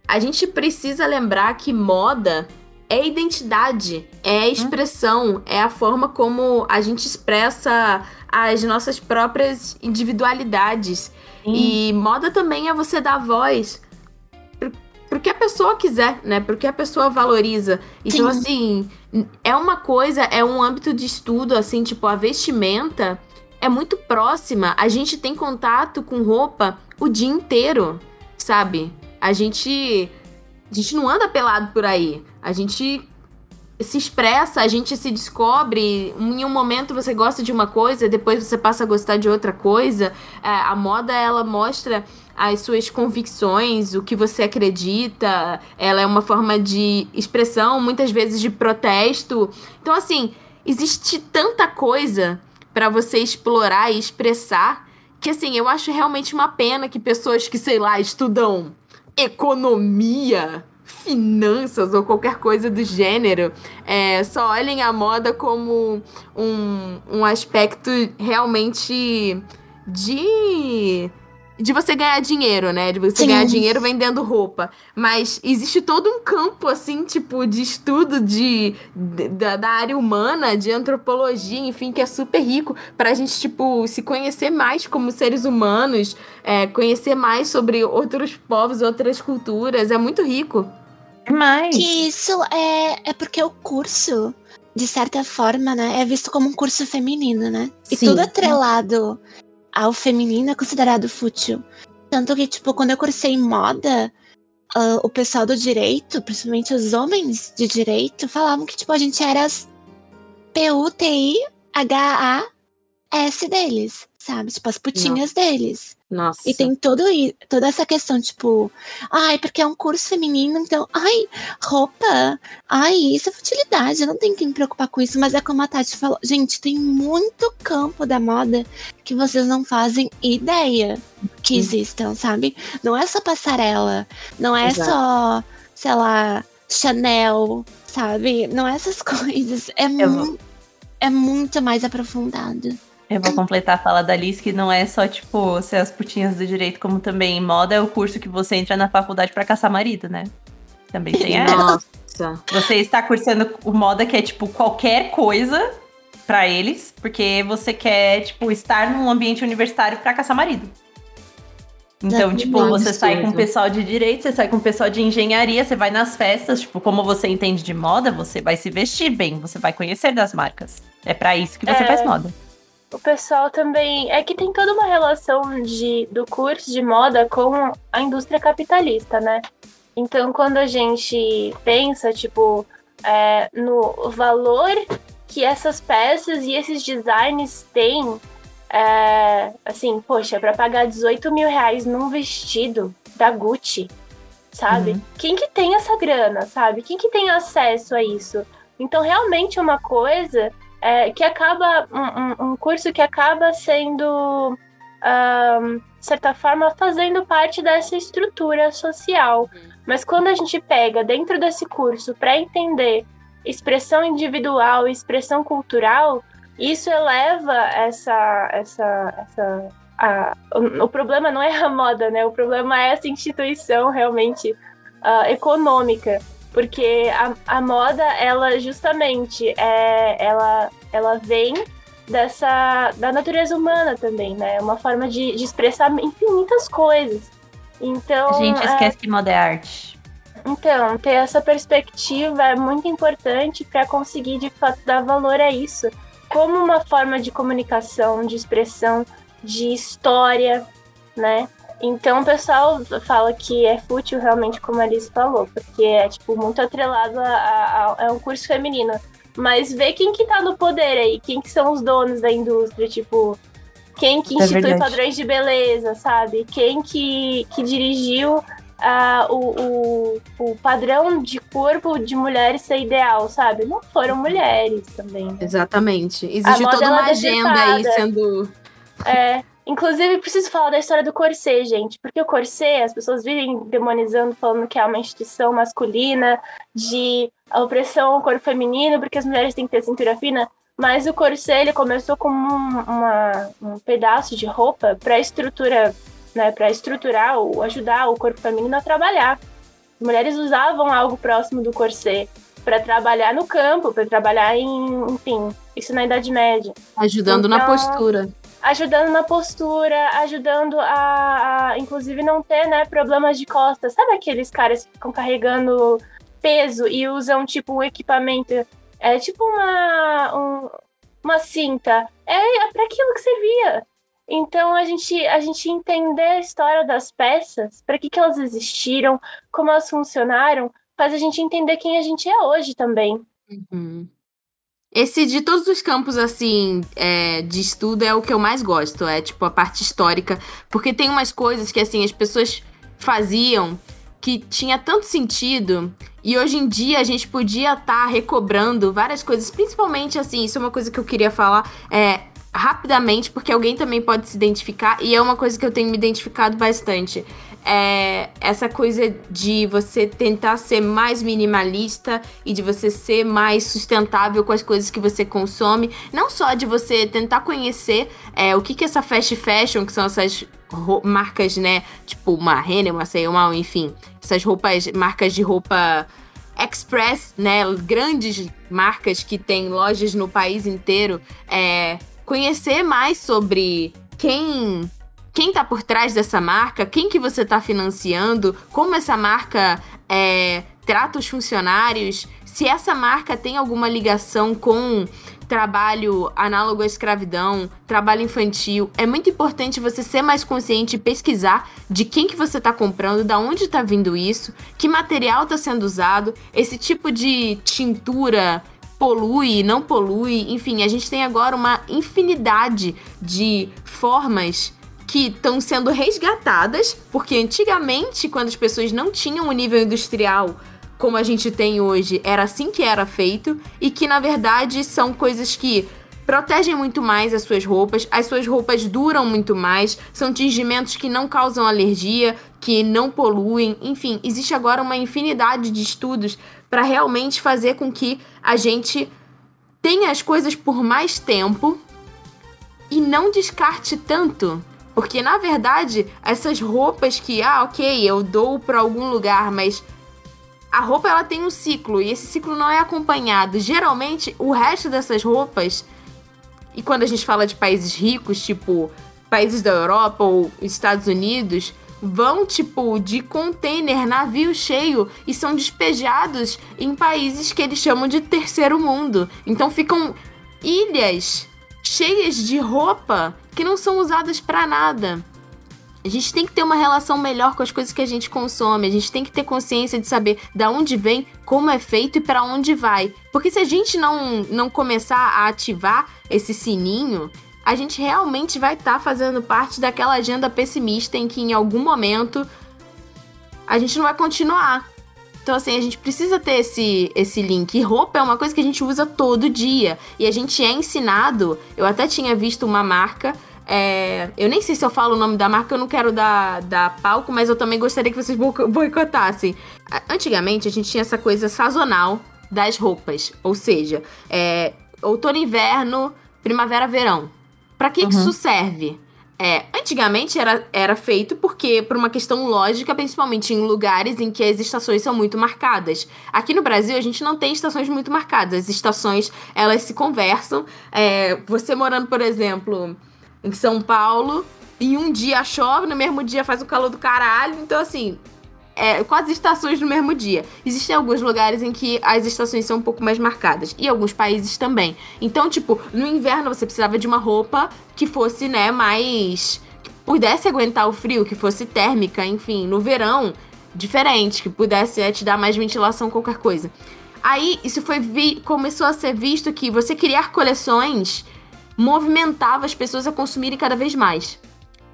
a gente precisa lembrar que moda é identidade, é expressão, é a forma como a gente expressa as nossas próprias individualidades. E moda também é você dar voz pro, pro que a pessoa quiser, né? Pro que a pessoa valoriza. Então, Sim. assim, é uma coisa, é um âmbito de estudo, assim, tipo, a vestimenta é muito próxima. A gente tem contato com roupa o dia inteiro, sabe? A gente. A gente não anda pelado por aí. A gente se expressa, a gente se descobre. Em um momento você gosta de uma coisa, depois você passa a gostar de outra coisa. É, a moda, ela mostra as suas convicções, o que você acredita. Ela é uma forma de expressão, muitas vezes de protesto. Então, assim, existe tanta coisa para você explorar e expressar que, assim, eu acho realmente uma pena que pessoas que, sei lá, estudam economia, finanças ou qualquer coisa do gênero, é, só olhem a moda como um, um aspecto realmente de. De você ganhar dinheiro, né? De você Sim. ganhar dinheiro vendendo roupa. Mas existe todo um campo, assim, tipo, de estudo de, de- da, da área humana, de antropologia, enfim, que é super rico pra gente, tipo, se conhecer mais como seres humanos, é, conhecer mais sobre outros povos, outras culturas. É muito rico. Mas. Que isso é, é porque o curso, de certa forma, né, é visto como um curso feminino, né? E Sim. tudo atrelado ao feminino é considerado fútil. Tanto que, tipo, quando eu cursei moda, ah, o pessoal do direito, principalmente os homens de direito, falavam que, tipo, a gente era as P-U-T-I-H-A-S deles, sabe? Tipo, as putinhas deles. Nossa. E tem todo, toda essa questão, tipo, ai, porque é um curso feminino, então, ai, roupa, ai, isso é futilidade, eu não tenho que me preocupar com isso, mas é como a Tati falou, gente, tem muito campo da moda que vocês não fazem ideia que existam, sabe? Não é só passarela, não é Exato. só, sei lá, Chanel, sabe? Não é essas coisas, é, vou- mu é muito mais aprofundado. Eu vou completar a fala da Liz, que não é só, tipo, ser as putinhas do direito, como também moda é o curso que você entra na faculdade pra caçar marido, né? Também tem essa. Nossa. Você está cursando o moda que é, tipo, qualquer coisa pra eles, porque você quer, tipo, estar num ambiente universitário pra caçar marido. Então, tipo, Nossa, você sai com o pessoal de direito, você sai com o pessoal de engenharia, você vai nas festas, tipo, como você entende de moda, você vai se vestir bem, você vai conhecer das marcas. É pra isso que você É. faz moda. O pessoal também. É que tem toda uma relação de, do curso de moda com a indústria capitalista, né? Então, quando a gente pensa, tipo, é, no valor que essas peças e esses designs têm, é, assim, poxa, para pagar 18 mil reais num vestido da Gucci, sabe? Uhum. Quem que tem essa grana, sabe? Quem que tem acesso a isso? Então, realmente é uma coisa é, que acaba um, um- um curso que acaba sendo ahn, de certa forma fazendo parte dessa estrutura social. Mas quando a gente pega dentro desse curso para entender expressão individual e expressão cultural isso eleva essa essa essa a- o, o problema não é a moda né? O problema é essa instituição realmente ah, econômica porque a, a moda ela justamente é ela ela vem dessa da natureza humana também né? É uma forma de, de expressar infinitas coisas. Então A gente é, esquece que moda é arte. então ter essa perspectiva é muito importante para conseguir de fato dar valor a isso. Como uma forma de comunicação de expressão de história né Então o pessoal fala que é fútil realmente, como a Alice falou, porque é tipo muito atrelado a, a, a, um curso feminino. Mas vê quem que tá no poder aí, quem que são os donos da indústria, tipo, quem que é institui é padrões de beleza, sabe? Quem que, que dirigiu uh, o, o, o padrão de corpo de mulheres ser ideal, sabe? Não foram mulheres também. Exatamente. Existe toda uma agenda aí sendo. É. Inclusive, preciso falar da história do corset, gente, porque o corset, as pessoas vivem demonizando, falando que é uma instituição masculina, de opressão ao corpo feminino, porque as mulheres têm que ter cintura fina. Mas o corset ele começou como um, uma, um pedaço de roupa para estrutura, né, para estruturar ou ajudar o corpo feminino a trabalhar. As mulheres usavam algo próximo do corset para trabalhar no campo, para trabalhar em, enfim, isso na Idade Média. Ajudando então, na postura ajudando na postura, ajudando a, a, inclusive, não ter, né, problemas de costas. Sabe aqueles caras que ficam carregando peso e usam, tipo, um equipamento, é tipo uma, um, uma cinta. É, é para aquilo que servia. Então, a gente, a gente entender a história das peças, para que, que elas existiram, como elas funcionaram, faz a gente entender quem a gente é hoje também. Uhum. Esse de todos os campos, assim, é, de estudo é o que eu mais gosto. É, tipo, a parte histórica. Porque tem umas coisas que, assim, as pessoas faziam que tinha tanto sentido. E hoje em dia a gente podia estar tá recobrando várias coisas. Principalmente, assim, isso é uma coisa que eu queria falar. É, rapidamente, porque alguém também pode se identificar. E é uma coisa que eu tenho me identificado bastante é essa coisa de você tentar ser mais minimalista e de você ser mais sustentável com as coisas que você consome. Não só de você tentar conhecer é, o que, que essa fast fashion, que são essas marcas, né? Tipo uma Renner, uma Seimal, enfim. Essas roupas, marcas de roupa express, né? Grandes marcas que têm lojas no país inteiro. É, conhecer mais sobre quem quem está por trás dessa marca, quem que você está financiando, como essa marca é, trata os funcionários, se essa marca tem alguma ligação com trabalho análogo à escravidão, trabalho infantil. É muito importante você ser mais consciente e pesquisar de quem que você está comprando, da onde está vindo isso, que material está sendo usado, esse tipo de tintura polui, não polui, enfim, a gente tem agora uma infinidade de formas que estão sendo resgatadas, porque antigamente, quando as pessoas não tinham o nível industrial como a gente tem hoje, era assim que era feito, e que na verdade são coisas que protegem muito mais as suas roupas, as suas roupas duram muito mais, são tingimentos que não causam alergia, que não poluem, enfim, existe agora uma infinidade de estudos para realmente fazer com que a gente tenha as coisas por mais tempo e não descarte tanto porque na verdade, essas roupas que, ah, ok, eu dou para algum lugar, mas a roupa ela tem um ciclo e esse ciclo não é acompanhado. Geralmente, o resto dessas roupas, e quando a gente fala de países ricos, tipo países da Europa ou Estados Unidos, vão tipo de container, navio cheio e são despejados em países que eles chamam de terceiro mundo. Então ficam ilhas cheias de roupa que não são usadas para nada. A gente tem que ter uma relação melhor com as coisas que a gente consome. A gente tem que ter consciência de saber da onde vem, como é feito e para onde vai. Porque se a gente não, não começar a ativar esse sininho, a gente realmente vai estar tá fazendo parte daquela agenda pessimista em que em algum momento a gente não vai continuar. Então, assim, a gente precisa ter esse, esse link. E roupa é uma coisa que a gente usa todo dia. E a gente é ensinado. Eu até tinha visto uma marca. É, eu nem sei se eu falo o nome da marca, eu não quero dar, dar palco, mas eu também gostaria que vocês boicotassem. Antigamente, a gente tinha essa coisa sazonal das roupas. Ou seja, é, outono, inverno, primavera, verão. Para que, uhum. que isso serve? É, antigamente era, era feito porque, por uma questão lógica, principalmente em lugares em que as estações são muito marcadas. Aqui no Brasil, a gente não tem estações muito marcadas. As estações, elas se conversam. É, você morando, por exemplo, em São Paulo, em um dia chove, no mesmo dia faz o calor do caralho. Então, assim, é, quase estações no mesmo dia. Existem alguns lugares em que as estações são um pouco mais marcadas. E alguns países também. Então, tipo, no inverno você precisava de uma roupa que fosse, né, mais pudesse aguentar o frio, que fosse térmica, enfim, no verão, diferente, que pudesse é, te dar mais ventilação, qualquer coisa. Aí isso foi vi começou a ser visto que você criar coleções movimentava as pessoas a consumirem cada vez mais.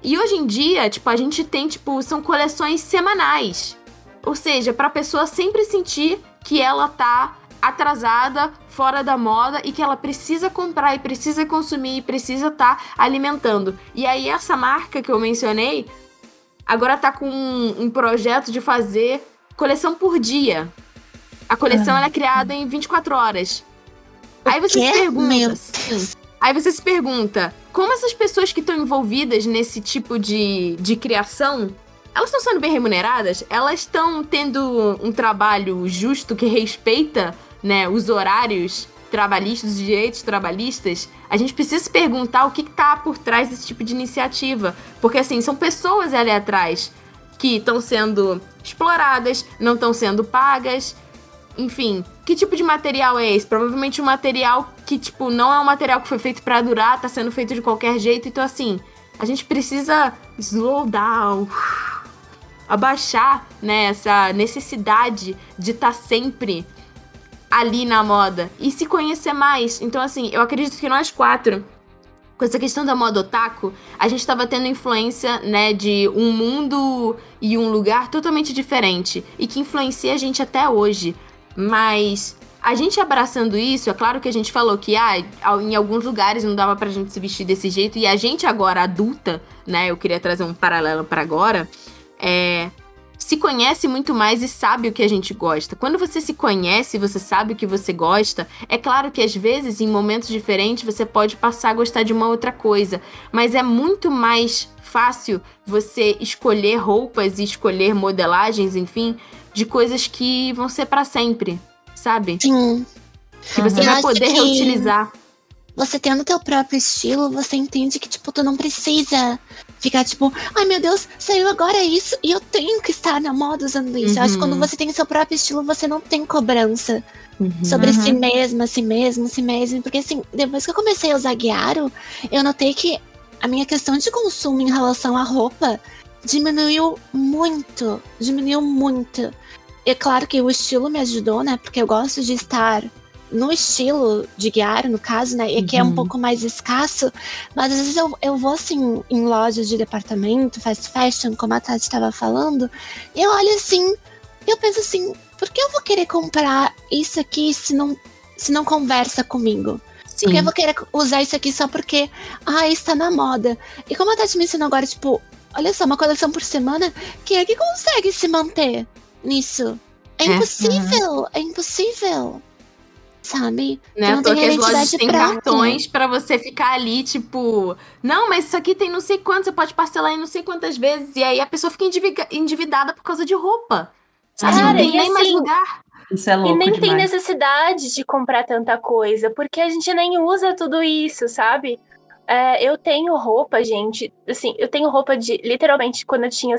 E hoje em dia, tipo, a gente tem, tipo, são coleções semanais. Ou seja, para a pessoa sempre sentir que ela tá atrasada, fora da moda e que ela precisa comprar e precisa consumir e precisa estar tá alimentando. E aí essa marca que eu mencionei agora tá com um, um projeto de fazer coleção por dia. A coleção ah. é criada em 24 horas. O aí você se pergunta. Aí você se pergunta, como essas pessoas que estão envolvidas nesse tipo de, de criação, elas estão sendo bem remuneradas? Elas estão tendo um trabalho justo que respeita né, os horários trabalhistas, os direitos trabalhistas, a gente precisa se perguntar o que está por trás desse tipo de iniciativa. Porque, assim, são pessoas ali atrás que estão sendo exploradas, não estão sendo pagas. Enfim, que tipo de material é esse? Provavelmente um material que, tipo, não é um material que foi feito para durar, tá sendo feito de qualquer jeito. Então, assim, a gente precisa slow down, abaixar, né, essa necessidade de estar tá sempre ali na moda e se conhecer mais. Então, assim, eu acredito que nós quatro, com essa questão da moda otaku, a gente estava tendo influência, né, de um mundo e um lugar totalmente diferente e que influencia a gente até hoje. Mas a gente abraçando isso, é claro que a gente falou que ah, em alguns lugares não dava pra gente se vestir desse jeito e a gente agora adulta, né, eu queria trazer um paralelo para agora, é, se conhece muito mais e sabe o que a gente gosta. Quando você se conhece, você sabe o que você gosta, é claro que às vezes em momentos diferentes você pode passar a gostar de uma outra coisa, mas é muito mais fácil você escolher roupas e escolher modelagens, enfim, de coisas que vão ser para sempre, sabe? Sim. Que você vai poder reutilizar. Você tendo teu próprio estilo, você entende que, tipo, tu não precisa ficar tipo, ai meu Deus, saiu agora isso e eu tenho que estar na moda usando isso. Uhum. Eu acho que quando uhum. você tem seu próprio estilo, você não tem cobrança uhum. sobre si uhum. mesma, si mesmo, si mesmo. Porque assim, depois que eu comecei a usar Guiaro, eu notei que a minha questão de consumo em relação à roupa diminuiu muito. Diminuiu muito. É claro que o estilo me ajudou, né? Porque eu gosto de estar no estilo de guiar, no caso, né? E que é um uhum. pouco mais escasso, mas às vezes eu, eu vou assim em lojas de departamento, fast fashion, como a Tati estava falando, e eu olho assim, eu penso assim, por que eu vou querer comprar isso aqui se não, se não conversa comigo? Sim. Porque eu vou querer usar isso aqui só porque, ah, está na moda. E como a Tati me ensinou agora, tipo, olha só, uma coleção por semana, quem é que consegue se manter nisso? É, é impossível, é impossível sabe? Né? Não tem as lojas têm cartões para você ficar ali, tipo, não, mas isso aqui tem não sei quanto, você pode parcelar em não sei quantas vezes. E aí a pessoa fica endividada por causa de roupa. Sabe? Cara, não tem nem assim, mais lugar. Isso é louco e nem demais. tem necessidade de comprar tanta coisa, porque a gente nem usa tudo isso, sabe? É, eu tenho roupa, gente, assim, eu tenho roupa de, literalmente, quando eu tinha,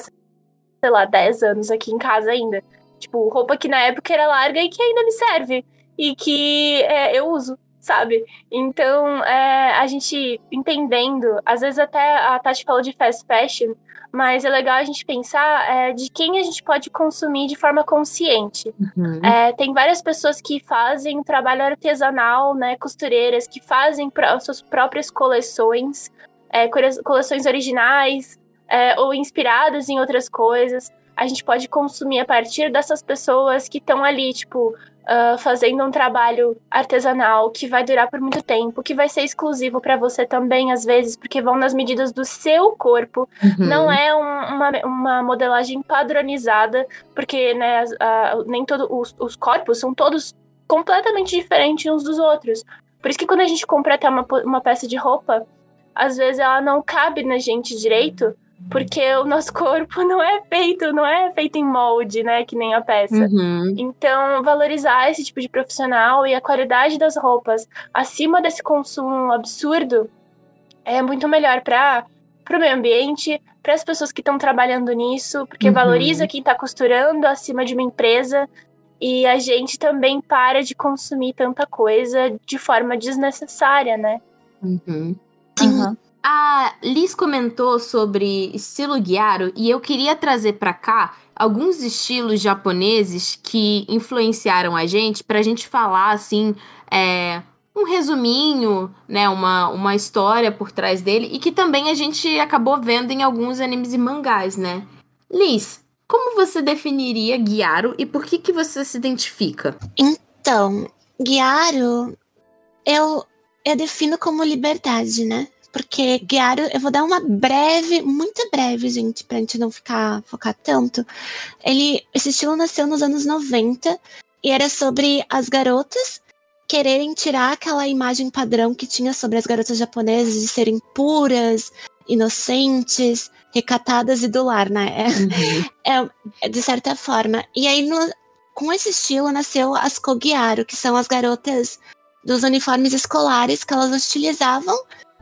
sei lá, 10 anos aqui em casa ainda. Tipo, roupa que na época era larga e que ainda me serve e que é, eu uso, sabe? Então, é, a gente entendendo, às vezes até a Tati falou de fast fashion, mas é legal a gente pensar é, de quem a gente pode consumir de forma consciente. Uhum. É, tem várias pessoas que fazem trabalho artesanal, né, costureiras, que fazem suas próprias coleções, é, coleções originais é, ou inspiradas em outras coisas. A gente pode consumir a partir dessas pessoas que estão ali, tipo, uh, fazendo um trabalho artesanal que vai durar por muito tempo, que vai ser exclusivo para você também, às vezes, porque vão nas medidas do seu corpo. Uhum. Não é um, uma, uma modelagem padronizada, porque né, uh, nem todos os, os corpos são todos completamente diferentes uns dos outros. Por isso que quando a gente compra até uma, uma peça de roupa, às vezes ela não cabe na gente direito, porque o nosso corpo não é feito, não é feito em molde, né, que nem a peça. Uhum. Então, valorizar esse tipo de profissional e a qualidade das roupas acima desse consumo absurdo é muito melhor para o meio ambiente, para as pessoas que estão trabalhando nisso, porque uhum. valoriza quem está costurando acima de uma empresa e a gente também para de consumir tanta coisa de forma desnecessária, né? Uhum. Sim. A Liz comentou sobre estilo Gyaro e eu queria trazer para cá alguns estilos japoneses que influenciaram a gente pra gente falar assim, é, um resuminho, né, uma, uma história por trás dele e que também a gente acabou vendo em alguns animes e mangás, né? Liz, como você definiria Gyaro e por que que você se identifica? Então, Gyaro, eu, eu defino como liberdade, né? Porque Gyaro, eu vou dar uma breve, muito breve, gente, pra gente não ficar focar tanto. Ele, esse estilo nasceu nos anos 90 e era sobre as garotas quererem tirar aquela imagem padrão que tinha sobre as garotas japonesas de serem puras, inocentes, recatadas e do lar, né? É, é, é de certa forma. E aí, no, com esse estilo, nasceu as Kogiaro, que são as garotas dos uniformes escolares que elas utilizavam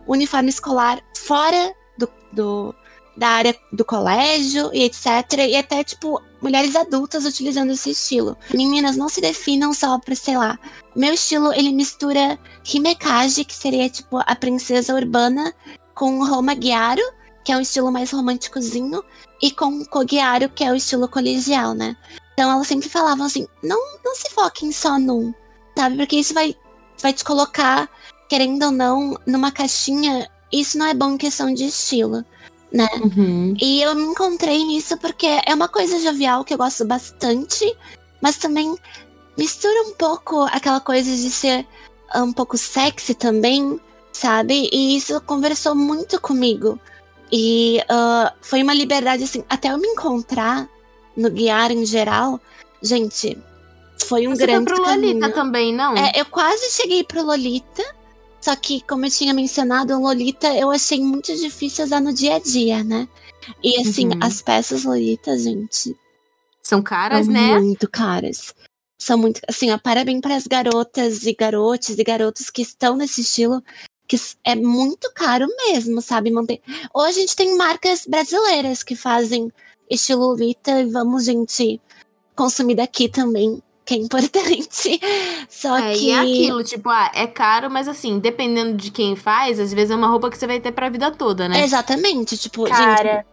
uniforme escolar fora do, do, da área do colégio e etc. E até, tipo, mulheres adultas utilizando esse estilo. Meninas, não se definam só pra, sei lá. Meu estilo, ele mistura Himekaji, que seria, tipo, a princesa urbana, com Roma Gyaro, que é um estilo mais românticozinho, e com Kogiaro, que é o estilo colegial, né? Então elas sempre falavam assim, não, não se foquem só num, sabe? Porque isso vai, vai te colocar querendo ou não, numa caixinha, isso não é bom em questão de estilo, né? Uhum. E eu me encontrei nisso porque é uma coisa jovial que eu gosto bastante, mas também mistura um pouco aquela coisa de ser um pouco sexy também, sabe? E isso conversou muito comigo. E uh, foi uma liberdade, assim, até eu me encontrar no guiar em geral, gente, foi um Você grande foi pro Lolita caminho. também, não? É, eu quase cheguei pro Lolita, só que, como eu tinha mencionado, Lolita eu achei muito difícil usar no dia a dia, né? E assim, Uhum. as peças Lolita, gente, São caras, são né? muito caras. São muito. Assim, ó, parabéns para as garotas e garotos e garotos que estão nesse estilo, que é muito caro mesmo, sabe? Manter. Hoje a gente tem marcas brasileiras que fazem estilo Lolita e vamos, gente, consumir daqui também, que é importante. Só É, que. e é aquilo, tipo, ah, é caro, mas assim, dependendo de quem faz, às vezes é uma roupa que você vai ter pra vida toda, né? Exatamente, tipo, gente, Cara,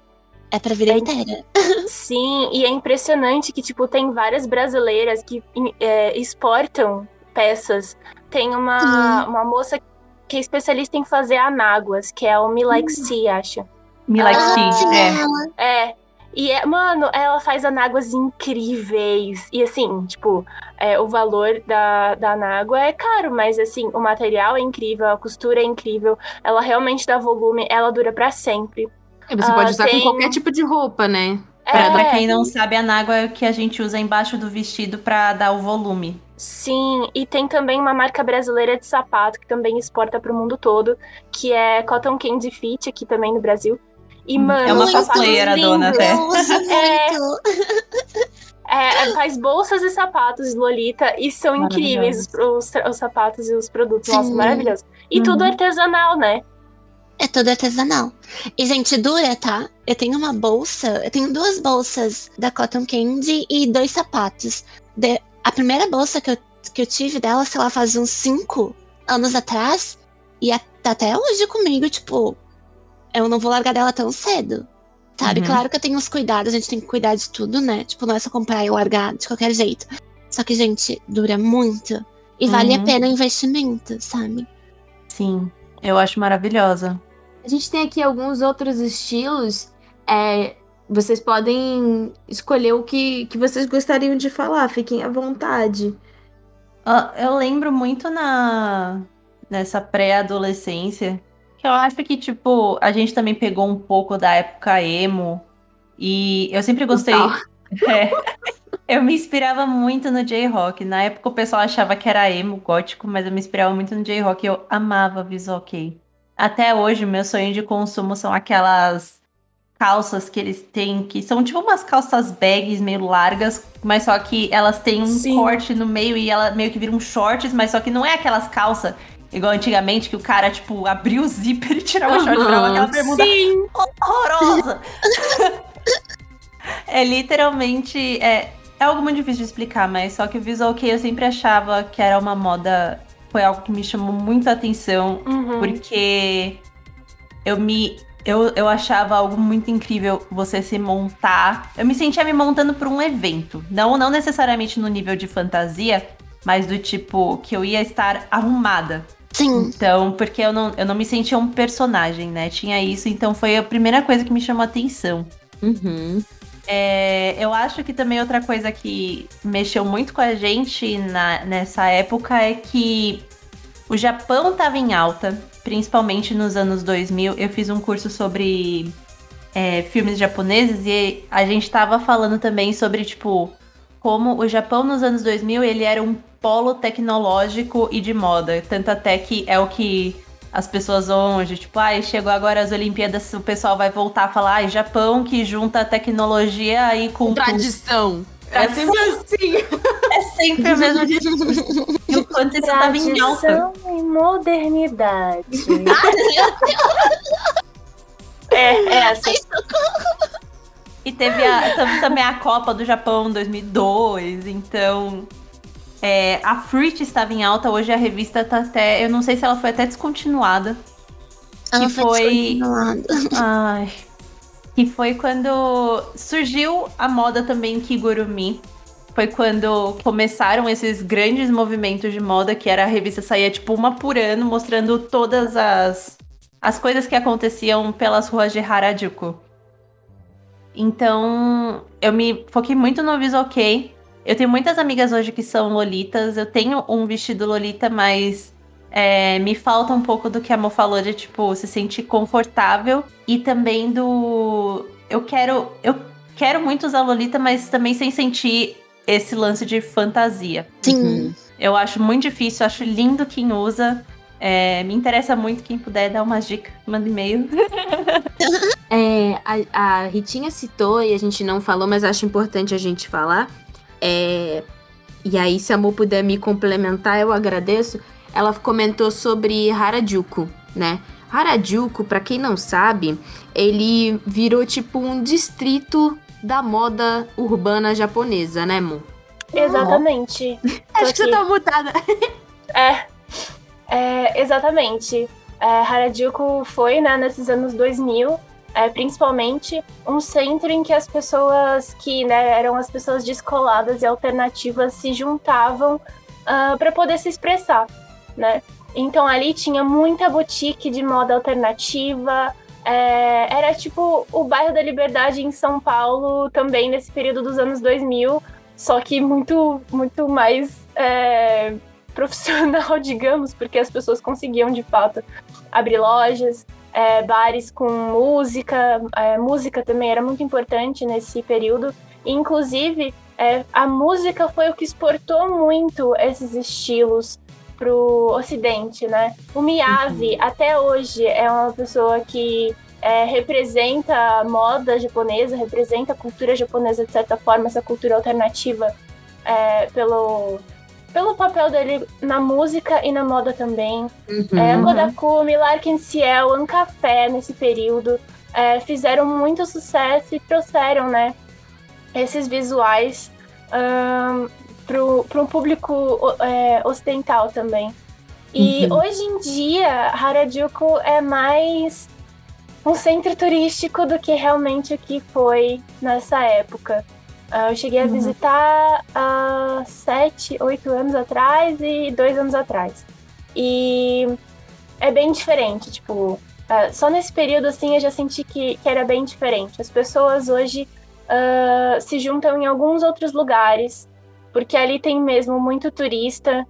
é pra vida é- inteira. sim, e é impressionante que, tipo, tem várias brasileiras que é, exportam peças. Tem uma, uma moça que é especialista em fazer anáguas, que é o Me Like Tea, acho. Me like Ah, tea, sim, é. É. E, é, mano, ela faz anáguas incríveis. E, assim, tipo, é, o valor da, da anágua é caro, mas, assim, o material é incrível, a costura é incrível, ela realmente dá volume, ela dura pra sempre. E você ah, pode usar tem- com qualquer tipo de roupa, né? Pra, É, pra quem não sabe, a nágua é o que a gente usa embaixo do vestido pra dar o volume. Sim, e tem também uma marca brasileira de sapato que também exporta pro mundo todo, que é Cotton Candy Fit, aqui também no Brasil. E, Hum, mano, é uma cosplayer, a dona, até. É. É, faz bolsas e sapatos Lolita e são incríveis os, os, os sapatos e os produtos. Nossa, maravilhoso. E Uhum. tudo artesanal, né? É tudo artesanal. E, gente, dura, tá? Eu tenho uma bolsa, eu tenho duas bolsas da Cotton Candy e dois sapatos. De- a primeira bolsa que eu, que eu tive dela, sei lá, faz uns cinco anos atrás. E a- tá até hoje comigo, tipo, eu não vou largar dela tão cedo. Sabe? Uhum. Claro que eu tenho os cuidados, a gente tem que cuidar de tudo, né? Tipo, não é só comprar e largar de qualquer jeito. Só que, gente, dura muito. E vale a Uhum. pena o investimento, sabe? Sim, eu acho maravilhosa. A gente tem aqui alguns outros estilos. É, vocês podem escolher o que, que vocês gostariam de falar, fiquem à vontade. Ah, Eu lembro muito na nessa pré-adolescência eu acho que tipo a gente também pegou um pouco da época emo e eu sempre gostei. É, eu me inspirava muito no J-Rock. Na época o pessoal achava que era emo, gótico, mas eu me inspirava muito no J-Rock. Eu amava Visual Kei. Até hoje, meu sonho de consumo são aquelas calças que eles têm, que são tipo umas calças bags meio largas, mas só que elas têm um Sim. corte no meio e ela meio que viram shorts, mas só que não é aquelas calças igual antigamente que o cara, tipo, abria o zíper e tirava o short e aquela bermuda Sim! horrorosa. é literalmente. É, é algo muito difícil de explicar, mas só que o Visual Kei eu sempre achava que era uma moda. Foi algo que me chamou muita atenção, Uhum. porque eu me eu, eu achava algo muito incrível você se montar. Eu me sentia me montando para um evento. Não, não necessariamente no nível de fantasia, mas do tipo que eu ia estar arrumada. Sim. Então, porque eu não, eu não me sentia um personagem, né? Tinha isso, então foi a primeira coisa que me chamou a atenção. Uhum. É, eu acho que também outra coisa que mexeu muito com a gente na, nessa época é que o Japão estava em alta, principalmente nos anos 2000. Eu fiz um curso sobre é, filmes japoneses e a gente estava falando também sobre, tipo, como o Japão nos anos 2000 ele era um polo tecnológico e de moda. Tanto até que é o que as pessoas hoje, tipo, ai, chegou agora as Olimpíadas, o pessoal vai voltar a falar, ai, Japão que junta tecnologia aí com Tradição. É sempre assim. É sempre o mesmo discurso. E o quanto isso tava em alta. Tradição e modernidade. é, é assim. E teve a, tam- também a Copa do Japão em 2002, então... é, a Fruit estava em alta, hoje a revista tá até... Eu não sei se ela foi até descontinuada. Ela Que foi. Ai. Que foi quando surgiu a moda também Kigurumi. Foi quando começaram esses grandes movimentos de moda, que era a revista saía tipo uma por ano, mostrando todas as, as coisas que aconteciam pelas ruas de Harajuku. Então, eu me foquei muito no Visual Kei. Eu tenho muitas amigas hoje que são lolitas. Eu tenho um vestido lolita, mas é, me falta um pouco do que a Mo falou de, tipo, se sentir confortável. E também do... Eu quero... Eu quero muito usar lolita, mas também sem sentir esse lance de fantasia. Sim. Eu acho muito difícil, acho lindo quem usa. É, me interessa muito quem puder dar umas dicas, manda e-mail. É, a, a Ritinha citou e a gente não falou, mas acho importante a gente falar. É, e aí, se a Mo puder me complementar, eu agradeço. Ela comentou sobre Harajuku, né? Harajuku, pra quem não sabe, ele virou tipo um distrito da moda urbana japonesa, né, Mo? Exatamente. Acho que você aqui. tá mutada. É, é, exatamente. É, Harajuku foi, né, nesses anos 2000, é, principalmente, um centro em que as pessoas que né, eram as pessoas descoladas e alternativas se juntavam para poder se expressar, né? Então ali tinha muita boutique de moda alternativa. é, era tipo o bairro da Liberdade em São Paulo, também nesse período dos anos 2000, só que muito, muito mais é, profissional, digamos, porque as pessoas conseguiam de fato abrir lojas, é, bares com música, é, música também era muito importante nesse período. Inclusive, é, a música foi o que exportou muito esses estilos pro Ocidente, né? O Miyavi, até hoje, é uma pessoa que é, representa a moda japonesa, representa a cultura japonesa de certa forma, essa cultura alternativa é, pelo, pelo papel dele na música e na moda também. É, Uhum. Kodakumi, Larkin Ciel, Ancafé nesse período é, fizeram muito sucesso e trouxeram, né, esses visuais para um público é, ocidental também. E Uhum. hoje em dia, Harajuku é mais um centro turístico do que realmente o que foi nessa época. Ah, eu cheguei a visitar há sete, oito anos atrás e dois anos atrás. E é bem diferente, tipo, ah, só nesse período assim eu já senti que, que era bem diferente. As pessoas hoje ah, se juntam em alguns outros lugares, porque ali tem mesmo muito turista.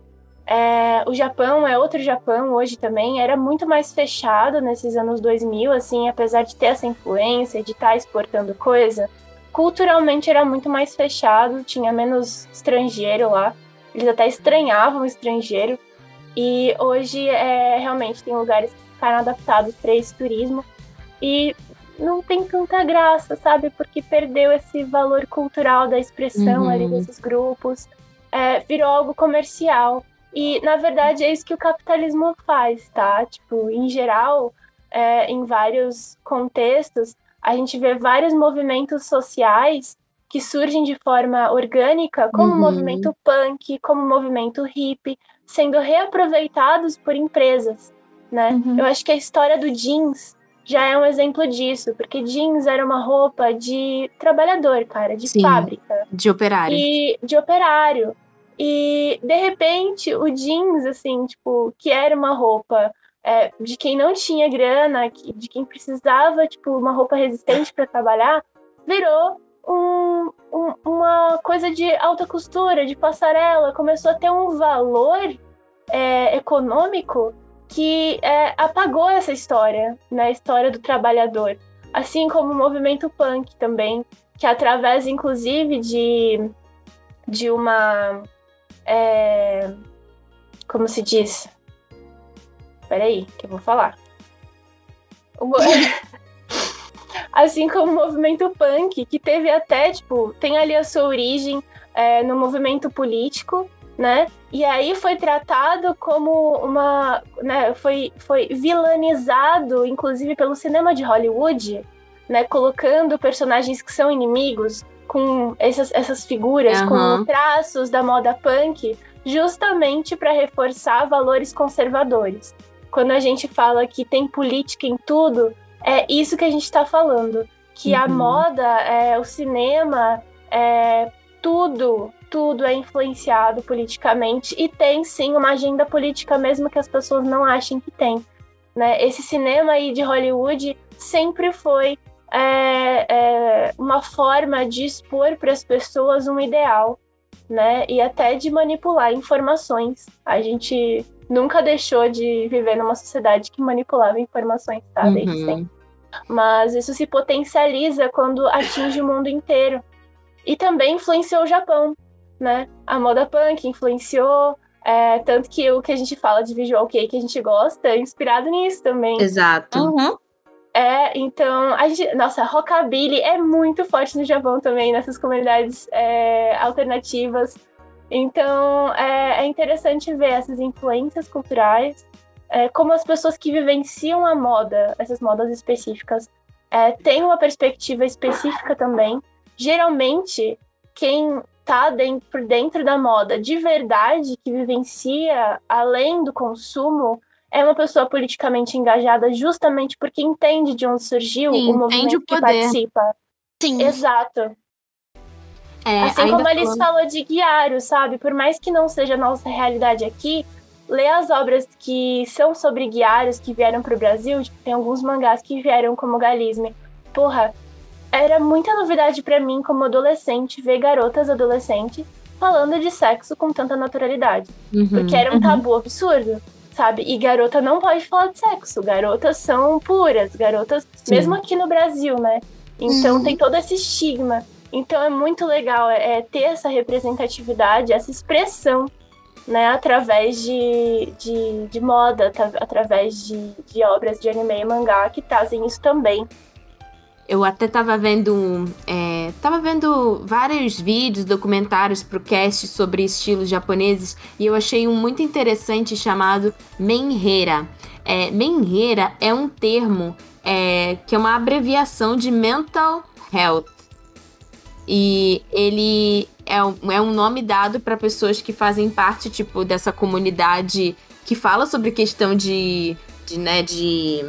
É, o Japão é outro Japão hoje também, era muito mais fechado nesses anos 2000, assim, apesar de ter essa influência, de estar exportando coisa, culturalmente era muito mais fechado, tinha menos estrangeiro lá, eles até estranhavam o estrangeiro, e hoje é, realmente tem lugares que ficaram adaptados para esse turismo, e não tem tanta graça, sabe? Porque perdeu esse valor cultural da expressão Uhum. ali desses grupos, é, virou algo comercial. E, na verdade, é isso que o capitalismo faz, tá? Tipo, em geral, é, em vários contextos, a gente vê vários movimentos sociais que surgem de forma orgânica, como o Uhum. movimento punk, como o movimento hippie, sendo reaproveitados por empresas, né? Uhum. Eu acho que a história do jeans já é um exemplo disso, porque jeans era uma roupa de trabalhador, cara, de Sim. fábrica. De operário. E de operário. E de repente o jeans, assim, tipo, que era uma roupa é, de quem não tinha grana, de quem precisava, tipo, uma roupa resistente para trabalhar, virou um- um- uma coisa de alta costura, de passarela, começou a ter um valor é, econômico que é, apagou essa história, né? A história do trabalhador. Assim como o movimento punk também, que através, inclusive, de, de uma. é, como se diz? Peraí, que eu vou falar. O assim como o movimento punk, que teve até, tipo, tem ali a sua origem é, no movimento político, né? E aí foi tratado como uma. Né, foi, foi vilanizado, inclusive, pelo cinema de Hollywood, né? Colocando personagens que são inimigos com essas, essas figuras, Aham. com traços da moda punk, justamente para reforçar valores conservadores. Quando a gente fala que tem política em tudo, é isso que a gente está falando. Que a Uhum. moda, é, o cinema, é, tudo, tudo é influenciado politicamente e tem sim uma agenda política mesmo que as pessoas não achem que tem. Né? Esse cinema aí de Hollywood sempre foi é, é, uma forma de expor para as pessoas um ideal, né? E até de manipular informações. A gente nunca deixou de viver numa sociedade que manipulava informações, tá? Desde Uhum. sempre. Mas isso se potencializa quando atinge o mundo inteiro. E também influenciou o Japão, né? A moda punk influenciou, é, tanto que o que a gente fala de visual kei que a gente gosta é inspirado nisso também. Exato. Uhum. É, então, a gente, nossa, rockabilly é muito forte no Japão também, nessas comunidades é, alternativas. Então, é, é interessante ver essas influências culturais, é, como as pessoas que vivenciam a moda, essas modas específicas, é, têm uma perspectiva específica também. Geralmente, quem tá dentro, por dentro da moda de verdade, que vivencia além do consumo, é uma pessoa politicamente engajada justamente porque entende de onde surgiu Sim, o movimento o que participa. Sim. Exato. É, assim como a Alice falou de Guiário, sabe? Por mais que não seja a nossa realidade aqui, ler as obras que são sobre guiários que vieram pro Brasil, tipo, tem alguns mangás que vieram como Galisme. Porra, era muita novidade pra mim como adolescente ver garotas adolescentes falando de sexo com tanta naturalidade. Uhum. Porque era um tabu absurdo, sabe? E garota não pode falar de sexo. Garotas são puras, garotas, Sim. mesmo aqui no Brasil, né? Então Uhum. tem todo esse estigma. Então é muito legal é, é, ter essa representatividade, essa expressão, né? Através de, de, de moda, atra- através de, de obras de anime e mangá que trazem isso também. Eu até tava vendo. É, tava vendo vários vídeos, documentários pro cast sobre estilos japoneses e eu achei um muito interessante chamado Menhera. É, Menhera é um termo é, que é uma abreviação de Mental Health. E ele é um, é um nome dado para pessoas que fazem parte, tipo, dessa comunidade que fala sobre questão de. de, né, de.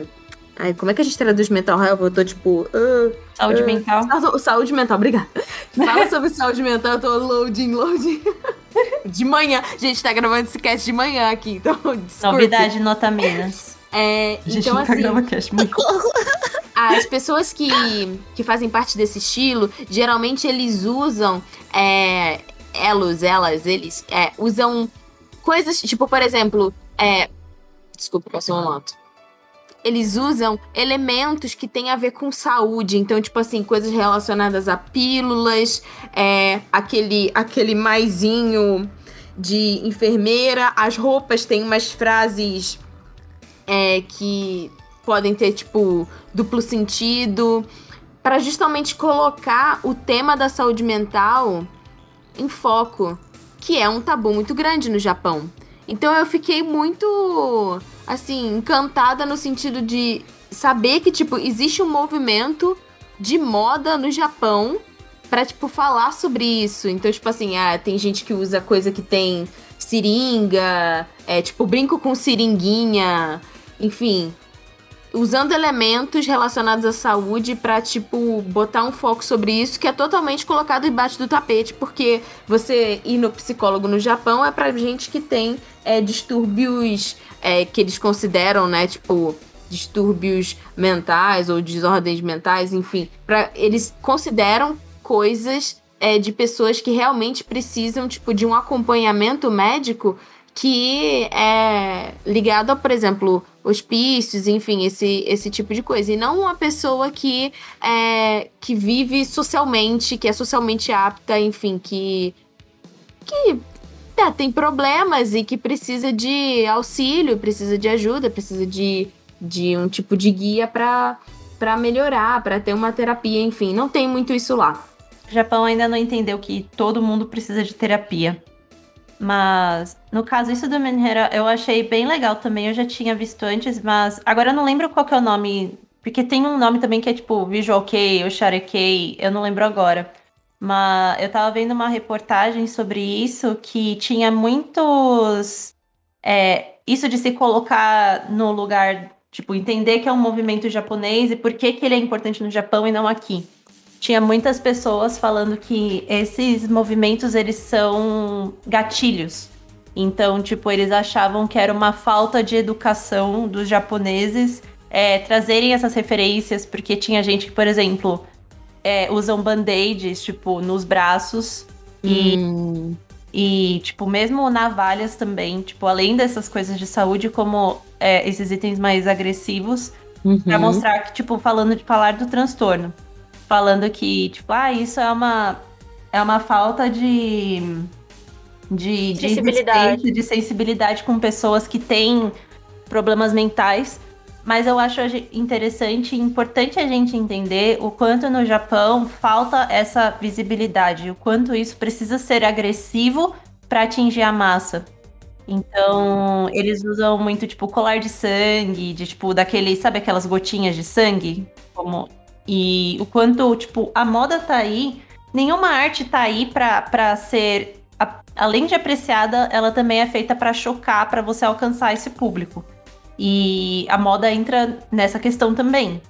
Ai, como é que a gente traduz mental health? Eu tô tipo. "Ah, Saúde É. mental. Sa- Saúde mental, obrigada. Fala sobre saúde mental, eu tô loading, loading. De manhã. Gente, tá gravando esse cast de manhã aqui, então desculpe. Novidade Nota Minas. É, Gente, então, nunca assim, grava cast muito. as pessoas que, que fazem parte desse estilo, geralmente eles usam é, elos, elas, eles é, usam coisas, tipo, por exemplo, é, desculpa, passou um moto. Eles usam elementos que têm a ver com saúde, então, tipo assim, coisas relacionadas a pílulas, é, aquele, aquele maisinho de enfermeira, as roupas têm umas frases é, que podem ter, tipo, duplo sentido, para justamente colocar o tema da saúde mental em foco, que é um tabu muito grande no Japão. Então eu fiquei muito, assim, encantada no sentido de saber que, tipo, existe um movimento de moda no Japão pra, tipo, falar sobre isso. Então, tipo assim, ah, tem gente que usa coisa que tem seringa, é, tipo, brinco com seringuinha, enfim. usando elementos relacionados à saúde para tipo botar um foco sobre isso que é totalmente colocado embaixo do tapete, porque você ir no psicólogo no Japão é para gente que tem é, distúrbios é, que eles consideram, né, tipo distúrbios mentais ou desordens mentais, enfim, para eles consideram coisas é, de pessoas que realmente precisam tipo de um acompanhamento médico que é ligado a, por exemplo, hospícios, enfim, esse, esse tipo de coisa. E não uma pessoa que, é, que vive socialmente, que é socialmente apta, enfim, que, que é, tem problemas e que precisa de auxílio, precisa de ajuda, precisa de, de um tipo de guia para melhorar, para ter uma terapia, enfim. Não tem muito isso lá. O Japão ainda não entendeu que todo mundo precisa de terapia. Mas, no caso, isso do Menhera eu achei bem legal também. Eu já tinha visto antes, mas agora eu não lembro qual que é o nome. Porque tem um nome também que é tipo Visual Kei ou Share Kei, eu não lembro agora. Mas eu tava vendo uma reportagem sobre isso que tinha muitos. É, isso de se colocar no lugar, tipo, entender que é um movimento japonês e por que, que ele é importante no Japão e não aqui tinha muitas pessoas falando que esses movimentos eles são gatilhos. Então, tipo, eles achavam que era uma falta de educação dos japoneses é, trazerem essas referências, porque tinha gente que, por exemplo, é, usam band-aids, tipo, nos braços e, Hum. e, tipo, mesmo navalhas também, tipo, além dessas coisas de saúde, como é, esses itens mais agressivos, Pra Uhum. mostrar que, tipo, falando de falar do transtorno. Falando que, tipo, ah, isso é uma, é uma falta de. de, de Sensibilidade. de sensibilidade com pessoas que têm problemas mentais. Mas eu acho interessante e importante a gente entender o quanto no Japão falta essa visibilidade, o quanto isso precisa ser agressivo para atingir a massa. Então, eles usam muito, tipo, colar de sangue, de, tipo, daquele, sabe aquelas gotinhas de sangue? Como... E o quanto, tipo, a moda tá aí, nenhuma arte tá aí pra, pra ser, a- além de apreciada, ela também é feita pra chocar, pra você alcançar esse público. E a moda entra nessa questão também.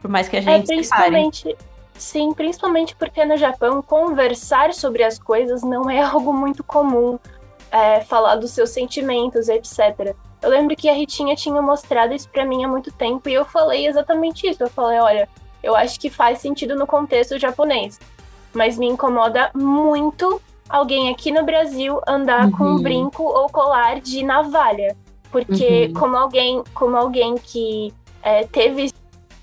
Por mais que a É, gente separe. principalmente. Sim, principalmente porque no Japão conversar sobre as coisas não é algo muito comum. É, falar dos seus sentimentos, etc. Eu lembro que a Ritinha tinha mostrado isso pra mim há muito tempo e eu falei exatamente isso. Eu falei, olha, eu acho que faz sentido no contexto japonês, mas me incomoda muito alguém aqui no Brasil andar com um Uhum. brinco ou colar de navalha, porque Uhum. como alguém, como alguém que é, teve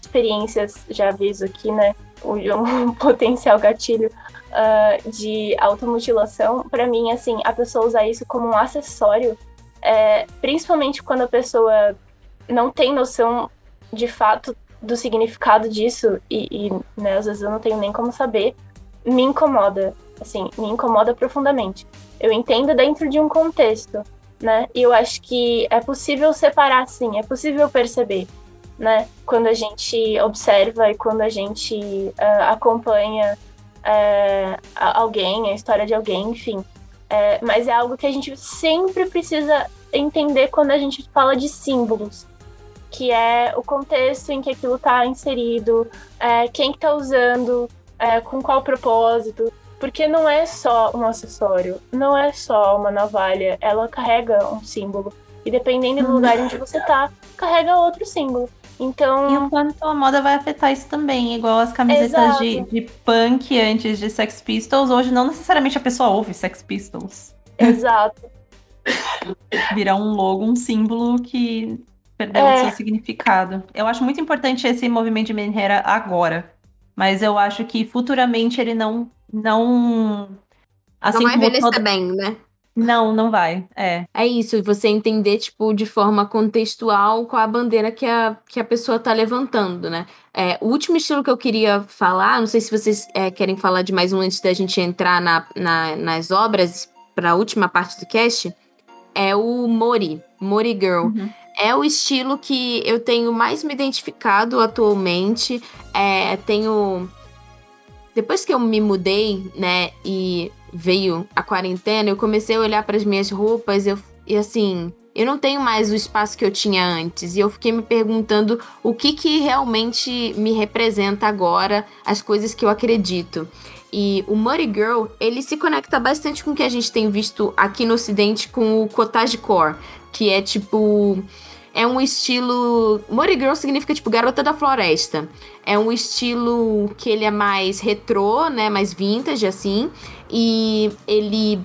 experiências, já aviso aqui, né? Um, potencial gatilho ah, de automutilação, pra mim, assim, a pessoa usar isso como um acessório, é, principalmente quando a pessoa não tem noção de fato do significado disso, e, e né, às vezes eu não tenho nem como saber, me incomoda, assim, me incomoda profundamente. Eu entendo dentro de um contexto, né? E eu acho que é possível separar, sim, é possível perceber né? Quando a gente observa e quando a gente ah, acompanha a- alguém, a história de alguém, enfim. Eh, mas é algo que a gente sempre precisa entender quando a gente fala de símbolos, que é o contexto em que aquilo está inserido, eh, quem que tá usando, eh, com qual propósito. Porque não é só um acessório, não é só uma navalha, ela carrega um símbolo. E dependendo do lugar onde você tá, carrega outro símbolo. Então, E o quanto a moda vai afetar isso também, igual as camisetas de, de punk antes de Sex Pistols. Hoje não necessariamente a pessoa ouve Sex Pistols. exato. Virar um logo, um símbolo que perdeu É. o seu significado. Eu acho muito importante esse movimento de Menhera agora. Mas eu acho que futuramente ele não. Não, assim não vai como envelhecer toda- bem, né? Não, não vai. É. É isso, e você entender, tipo, de forma contextual qual a bandeira que a, que a pessoa tá levantando, né? É, o último estilo que eu queria falar, não sei se vocês é, querem falar de mais um antes da gente entrar na, na- nas obras, para a última parte do cast, é o Mori, Mori Girl. Uhum. É o estilo que eu tenho mais me identificado atualmente. É, tenho. Depois que eu me mudei, né, e veio a quarentena, eu comecei a olhar para as minhas roupas eu, e assim. eu não tenho mais o espaço que eu tinha antes. E eu fiquei me perguntando o que que realmente me representa agora, as coisas que eu acredito. E o Muddy Girl, ele se conecta bastante com o que a gente tem visto aqui no ocidente com o cottagecore, que é tipo é um estilo. Muddy Girl significa, tipo, garota da floresta. É um estilo que ele é mais retrô, né? Mais vintage, assim. E ele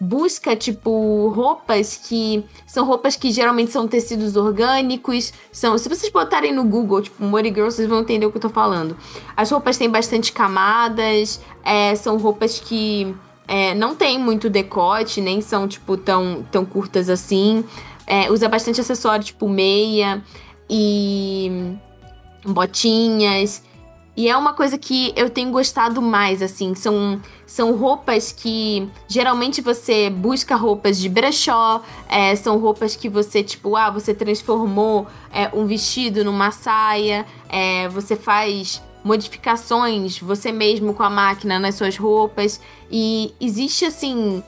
busca, tipo, roupas que são roupas que geralmente são tecidos orgânicos. São, se vocês botarem no Google, tipo, Mori Girl, vocês vão entender o que eu tô falando. As roupas têm bastante camadas, é, são roupas que é, não tem muito decote, nem são, tipo, tão, tão curtas assim. É, usa bastante acessório, tipo, meia e botinhas. E é uma coisa que eu tenho gostado mais, assim. São, são roupas que geralmente você busca roupas de brechó, é, são roupas que você, tipo, ah, você transformou é, um vestido numa saia, é, você faz modificações você mesmo com a máquina nas suas roupas. E existe, assim,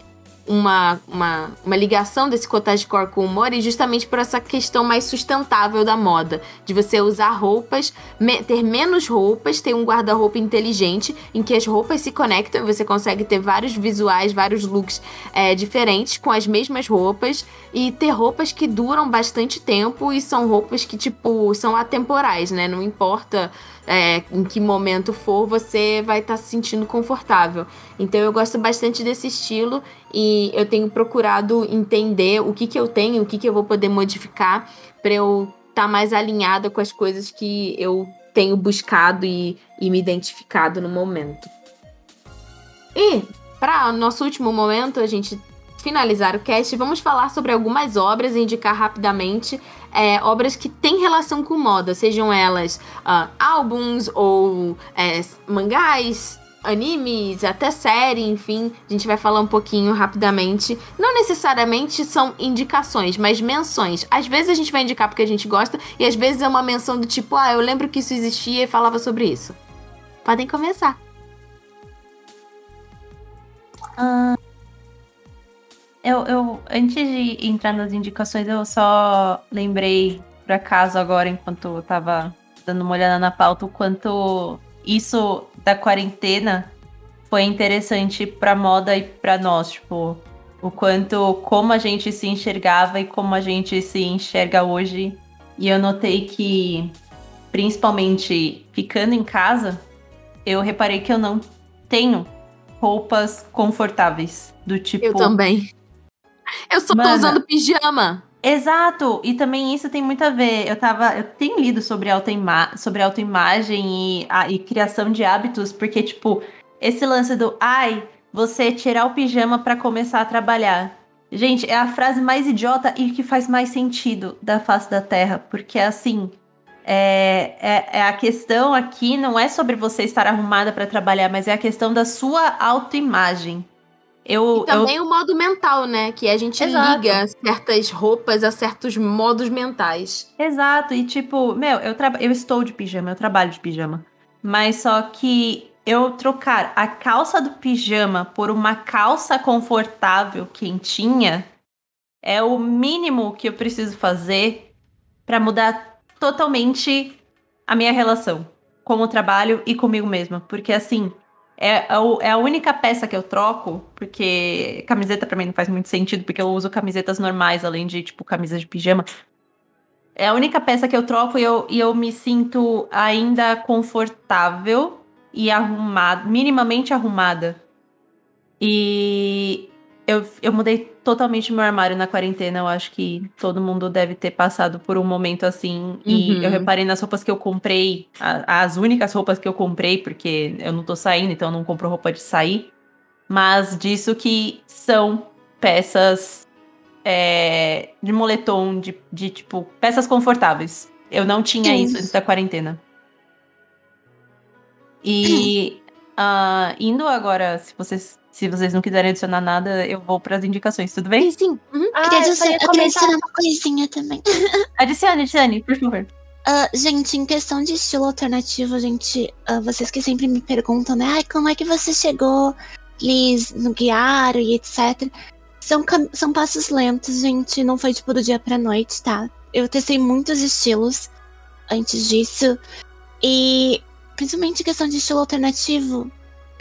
uma, uma, uma ligação desse cottagecore com o Mori justamente por essa questão mais sustentável da moda, de você usar roupas, me, ter menos roupas, ter um guarda-roupa inteligente em que as roupas se conectam e você consegue ter vários visuais, vários looks é, diferentes com as mesmas roupas e ter roupas que duram bastante tempo e são roupas que, tipo, são atemporais, né? Não importa é, em que momento for, você vai estar tá se sentindo confortável. Então eu gosto bastante desse estilo e eu tenho procurado entender o que, que eu tenho, o que, que eu vou poder modificar para eu estar tá mais alinhada com as coisas que eu tenho buscado e, e me identificado no momento. E para nosso último momento, a gente finalizar o cast, vamos falar sobre algumas obras e indicar rapidamente é, obras que têm relação com moda, sejam elas uh, álbuns ou é, mangás, animes, até série, enfim, a gente vai falar um pouquinho rapidamente. Não necessariamente são indicações, mas menções. Às vezes a gente vai indicar porque a gente gosta, e às vezes é uma menção do tipo, ah, eu lembro que isso existia e falava sobre isso. Podem começar. Uh, eu, eu, antes de entrar nas indicações, eu só lembrei, por acaso, agora, enquanto eu tava dando uma olhada na pauta, o quanto isso da quarentena foi interessante pra moda e pra nós, tipo, o quanto, como a gente se enxergava e como a gente se enxerga hoje. E eu notei que, principalmente ficando em casa, eu reparei que eu não tenho roupas confortáveis. Do tipo. Eu também. Eu só Mano, tô usando pijama. Exato, e também isso tem muito a ver. Eu tava, eu tenho lido sobre autoima sobre autoimagem e, a, e criação de hábitos, porque tipo, esse lance do ai, você tirar o pijama para começar a trabalhar. Gente, é a frase mais idiota e que faz mais sentido da face da Terra, porque assim, é, é, é, a questão aqui não é sobre você estar arrumada para trabalhar, mas é a questão da sua autoimagem. Eu, e também eu... o modo mental, né? Que a gente Exato. liga certas roupas a certos modos mentais. Exato. E tipo, meu, eu, tra... eu estou de pijama, eu trabalho de pijama. Mas só que eu trocar a calça do pijama por uma calça confortável, quentinha, é o mínimo que eu preciso fazer para mudar totalmente a minha relação com o trabalho e comigo mesma. Porque assim, é, é a única peça que eu troco, porque camiseta para mim não faz muito sentido, porque eu uso camisetas normais, além de, tipo, camisas de pijama. É a única peça que eu troco e eu, e eu me sinto ainda confortável e arrumada, minimamente arrumada. E eu, eu mudei totalmente meu armário na quarentena. Eu acho que todo mundo deve ter passado por um momento assim. E uhum. eu reparei nas roupas que eu comprei, a, as únicas roupas que eu comprei, porque eu não tô saindo, então eu não compro roupa de sair. Mas disso que são peças é, de moletom, de, de tipo, peças confortáveis. Eu não tinha isso antes da quarentena. E uh, indo agora, se vocês se vocês não quiserem adicionar nada, eu vou para as indicações, tudo bem? Sim, sim. Uhum. Ah, queria, adicionar, eu queria adicionar uma coisinha também. adicione, adicione, por favor. Uh, gente, em questão de estilo alternativo, gente, uh, vocês que sempre me perguntam, né? Ai, como é que você chegou, Liz, no Guiaro e etc. São, são passos lentos, gente. Não foi tipo do dia pra noite, tá? Eu testei muitos estilos antes disso. E principalmente questão de estilo alternativo,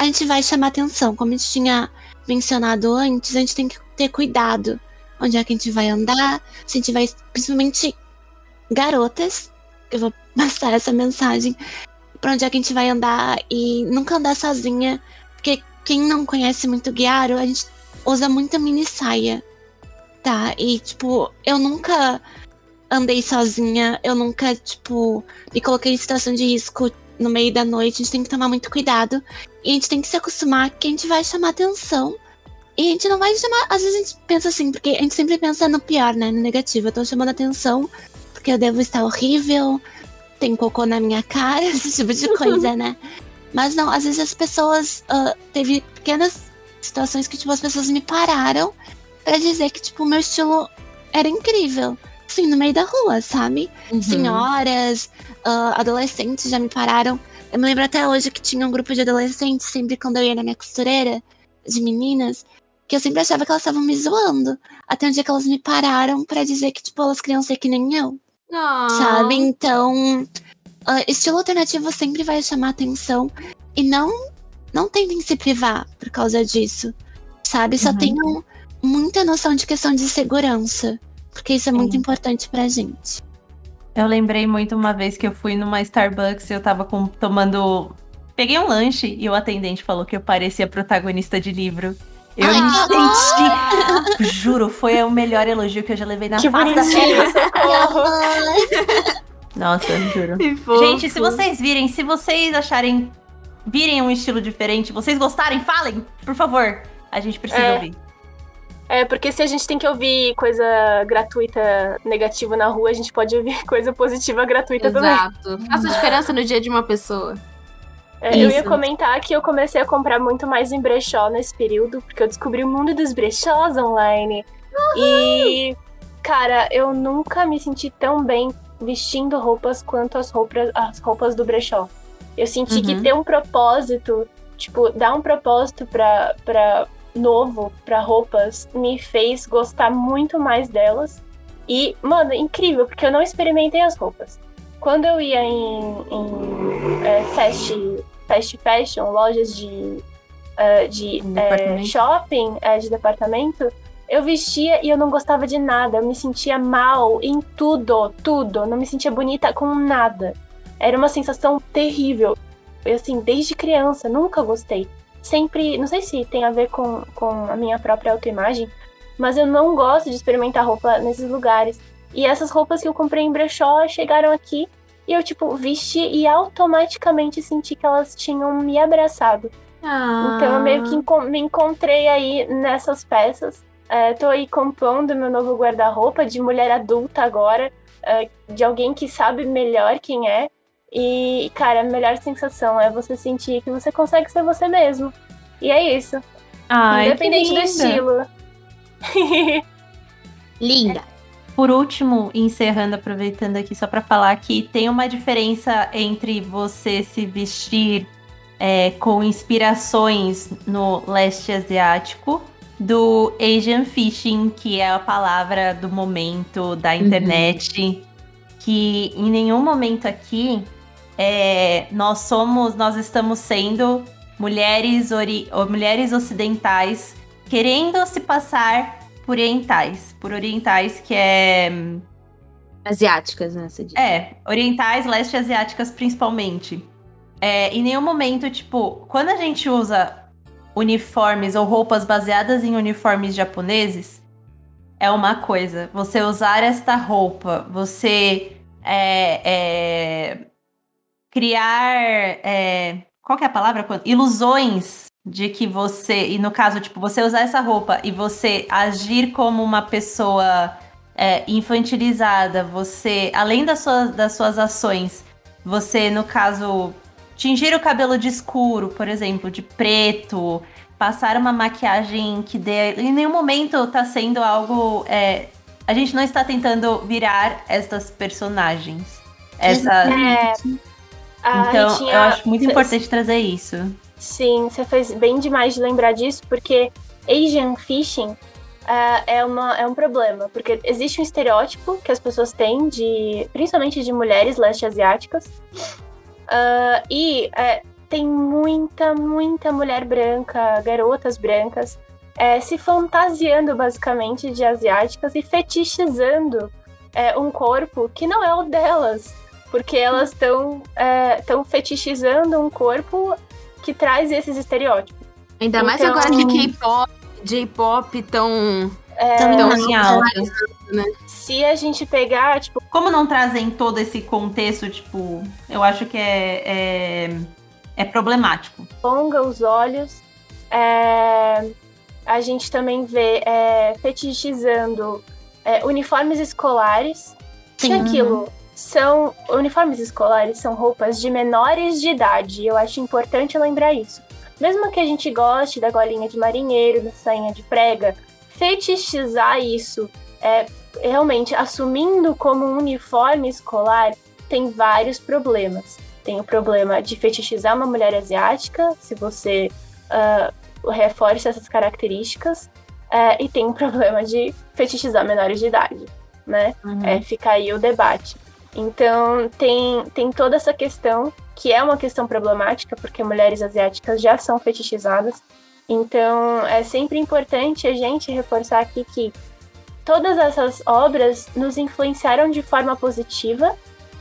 a gente vai chamar atenção. Como a gente tinha mencionado antes, a gente tem que ter cuidado. Onde é que a gente vai andar? Se a gente vai. Principalmente garotas. Eu vou passar essa mensagem. Pra onde é que a gente vai andar e nunca andar sozinha. Porque quem não conhece muito Guiaro, a gente usa muita mini saia. Tá? E, tipo, eu nunca andei sozinha. Eu nunca, tipo, me coloquei em situação de risco no meio da noite. A gente tem que tomar muito cuidado. E a gente tem que se acostumar que a gente vai chamar atenção. E a gente não vai chamar. Às vezes a gente pensa assim, porque a gente sempre pensa no pior, né? No negativo. Eu tô chamando atenção porque eu devo estar horrível, tem cocô na minha cara, esse tipo de coisa, né? Mas não, às vezes as pessoas. ah, teve pequenas situações que, tipo, as pessoas me pararam pra dizer que, tipo, o meu estilo era incrível. Assim, no meio da rua, sabe? Uhum. senhoras, ah, adolescentes já me pararam. Eu me lembro até hoje que tinha um grupo de adolescentes, sempre quando eu ia na minha costureira, de meninas, que eu sempre achava que elas estavam me zoando. Até um dia que elas me pararam pra dizer que, tipo, elas queriam ser que nem eu, Ah. sabe? Então, ah, estilo alternativo sempre vai chamar atenção. E não, não tentem se privar por causa disso, sabe? Só Uhum. tenham muita noção de questão de segurança. Porque isso é muito Sim. importante pra gente. Eu lembrei muito uma vez que eu fui numa Starbucks e eu tava com- tomando. Peguei um lanche e o atendente falou que eu parecia protagonista de livro. Eu Ai, me senti. Juro, foi o melhor elogio que eu já levei na Que face da socorro. Nossa, juro. Gente, se vocês virem, se vocês acharem. Virem um estilo diferente, vocês gostarem, falem, por favor. A gente precisa É. ouvir. É, porque se a gente tem que ouvir coisa gratuita negativa na rua, a gente pode ouvir coisa positiva gratuita também. Exato. Faça diferença no dia de uma pessoa. É, eu ia comentar que eu comecei a comprar muito mais em brechó nesse período, porque eu descobri o mundo dos brechós online. E, cara, eu nunca me senti tão bem vestindo roupas quanto as roupas, as roupas do brechó. Eu senti que Uhum. ter um propósito, tipo, dar um propósito pra, pra novo pra roupas me fez gostar muito mais delas. E, mano, incrível, porque eu não experimentei as roupas. Quando eu ia em, em é, fast, fast fashion, lojas de, é, de é, shopping, é, de departamento, eu vestia e eu não gostava de nada. Eu me sentia mal em tudo, tudo. Não me sentia bonita com nada. Era uma sensação terrível. Eu, assim, desde criança, nunca gostei. Sempre, não sei se tem a ver com, com a minha própria autoimagem, mas eu não gosto de experimentar roupa nesses lugares. E essas roupas que eu comprei em brechó chegaram aqui e eu, tipo, vesti e automaticamente senti que elas tinham me abraçado. Ah. Então eu meio que encon- me encontrei aí nessas peças. É, tô aí compondo meu novo guarda-roupa de mulher adulta agora, é, de alguém que sabe melhor quem é. E, cara, a melhor sensação é você sentir que você consegue ser você mesmo. E é isso. Ai, Independente que do estilo. Linda. Por último, encerrando, aproveitando aqui só pra falar que tem uma diferença entre você se vestir é, com inspirações no leste asiático do Asian Fishing, que é a palavra do momento da internet, que em nenhum momento aqui é, nós somos, nós estamos sendo mulheres, ori- ou mulheres ocidentais querendo se passar por orientais, por orientais que é Asiáticas, né? Você diz. é, orientais, leste asiáticas principalmente. É, em nenhum momento, tipo, quando a gente usa uniformes ou roupas baseadas em uniformes japoneses, é uma coisa. Você usar esta roupa, você é, é, criar. é, qual que é a palavra? Ilusões de que você. E no caso, tipo, você usar essa roupa e você agir como uma pessoa é, infantilizada, você, além das suas, das suas ações, você, no caso, tingir o cabelo de escuro, por exemplo, de preto, passar uma maquiagem que dê. Em nenhum momento tá sendo algo. é, a gente não está tentando virar estas personagens. Essa, É, a então, Ritinha- eu acho muito importante trazer isso. Sim, você fez bem demais de lembrar disso, porque Asian Fishing é, é, uma, é um problema, porque existe um estereótipo que as pessoas têm, de, principalmente de mulheres leste-asiáticas, uh, e é, tem muita, muita mulher branca, garotas brancas, é, se fantasiando basicamente de asiáticas e fetichizando é, um corpo que não é o delas, porque elas estão é, fetichizando um corpo que traz esses estereótipos. Ainda então, mais agora que K-pop, J-pop tão é, tão em alta. Né? Se a gente pegar, tipo. Como não trazem todo esse contexto, tipo, eu acho que é, é, é problemático. Longa os olhos. É, a gente também vê é, fetichizando é, uniformes escolares. Sim. Que aquilo são. Uniformes escolares são roupas de menores de idade. Eu acho importante lembrar isso. Mesmo que a gente goste da golinha de marinheiro, da sainha de prega, fetichizar isso, é, realmente assumindo como um uniforme escolar, tem vários problemas. Tem o problema de fetichizar uma mulher asiática, se você uh, reforça essas características, uh, e tem o problema de fetichizar menores de idade, né? Uhum. É, fica aí o debate. Então, tem, tem toda essa questão, que é uma questão problemática, porque mulheres asiáticas já são fetichizadas. Então, é sempre importante a gente reforçar aqui que todas essas obras nos influenciaram de forma positiva,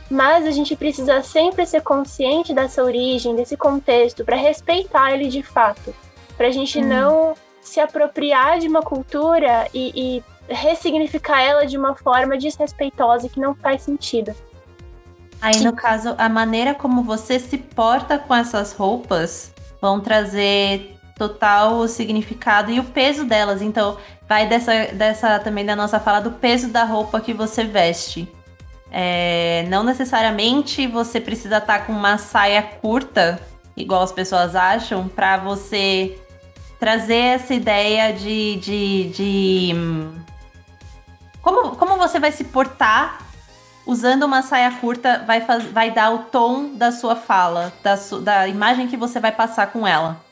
mas a gente precisa sempre ser consciente dessa origem, desse contexto, para respeitar ele de fato. Para a gente hum. não se apropriar de uma cultura e, e ressignificar ela de uma forma desrespeitosa que não faz sentido. Aí, Sim. no caso, a maneira como você se porta com essas roupas vão trazer total significado e o peso delas. Então, vai dessa, dessa também da nossa fala do peso da roupa que você veste. É, não necessariamente você precisa estar tá com uma saia curta, igual as pessoas acham, para você trazer essa ideia de, de, de como, como você vai se portar usando uma saia curta vai, faz, vai dar o tom da sua fala, da, su, da imagem que você vai passar com ela.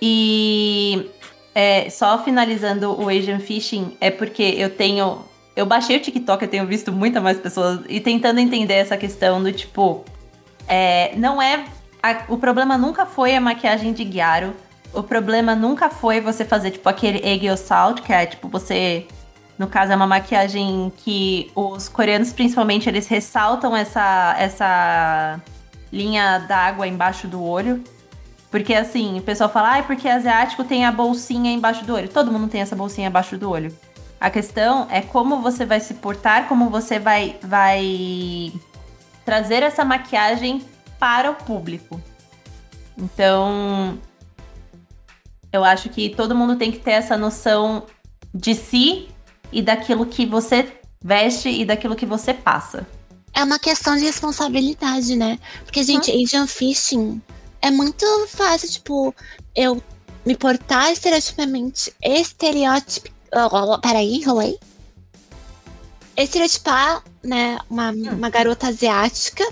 E é, só finalizando o Asian Fishing, é porque eu tenho. Eu baixei o TikTok, eu tenho visto muita mais pessoas e tentando entender essa questão do tipo. É, não é. A, o problema nunca foi a maquiagem de Gyaro. O problema nunca foi você fazer, tipo, aquele egg salt, que é tipo você no caso, é uma maquiagem que os coreanos, principalmente, eles ressaltam essa, essa linha d'água embaixo do olho. Porque, assim, o pessoal fala, ah, porque asiático tem a bolsinha embaixo do olho. Todo mundo tem essa bolsinha embaixo do olho. A questão é como você vai se portar, como você vai, vai trazer essa maquiagem para o público. Então, eu acho que todo mundo tem que ter essa noção de si e daquilo que você veste e daquilo que você passa. É uma questão de responsabilidade, né? Porque, gente, hum. Asian Fishing é muito fácil, tipo, eu me portar estereotipamente, estereotip... Oh, peraí, enrolei. Estereotipar, né, uma, hum. uma garota asiática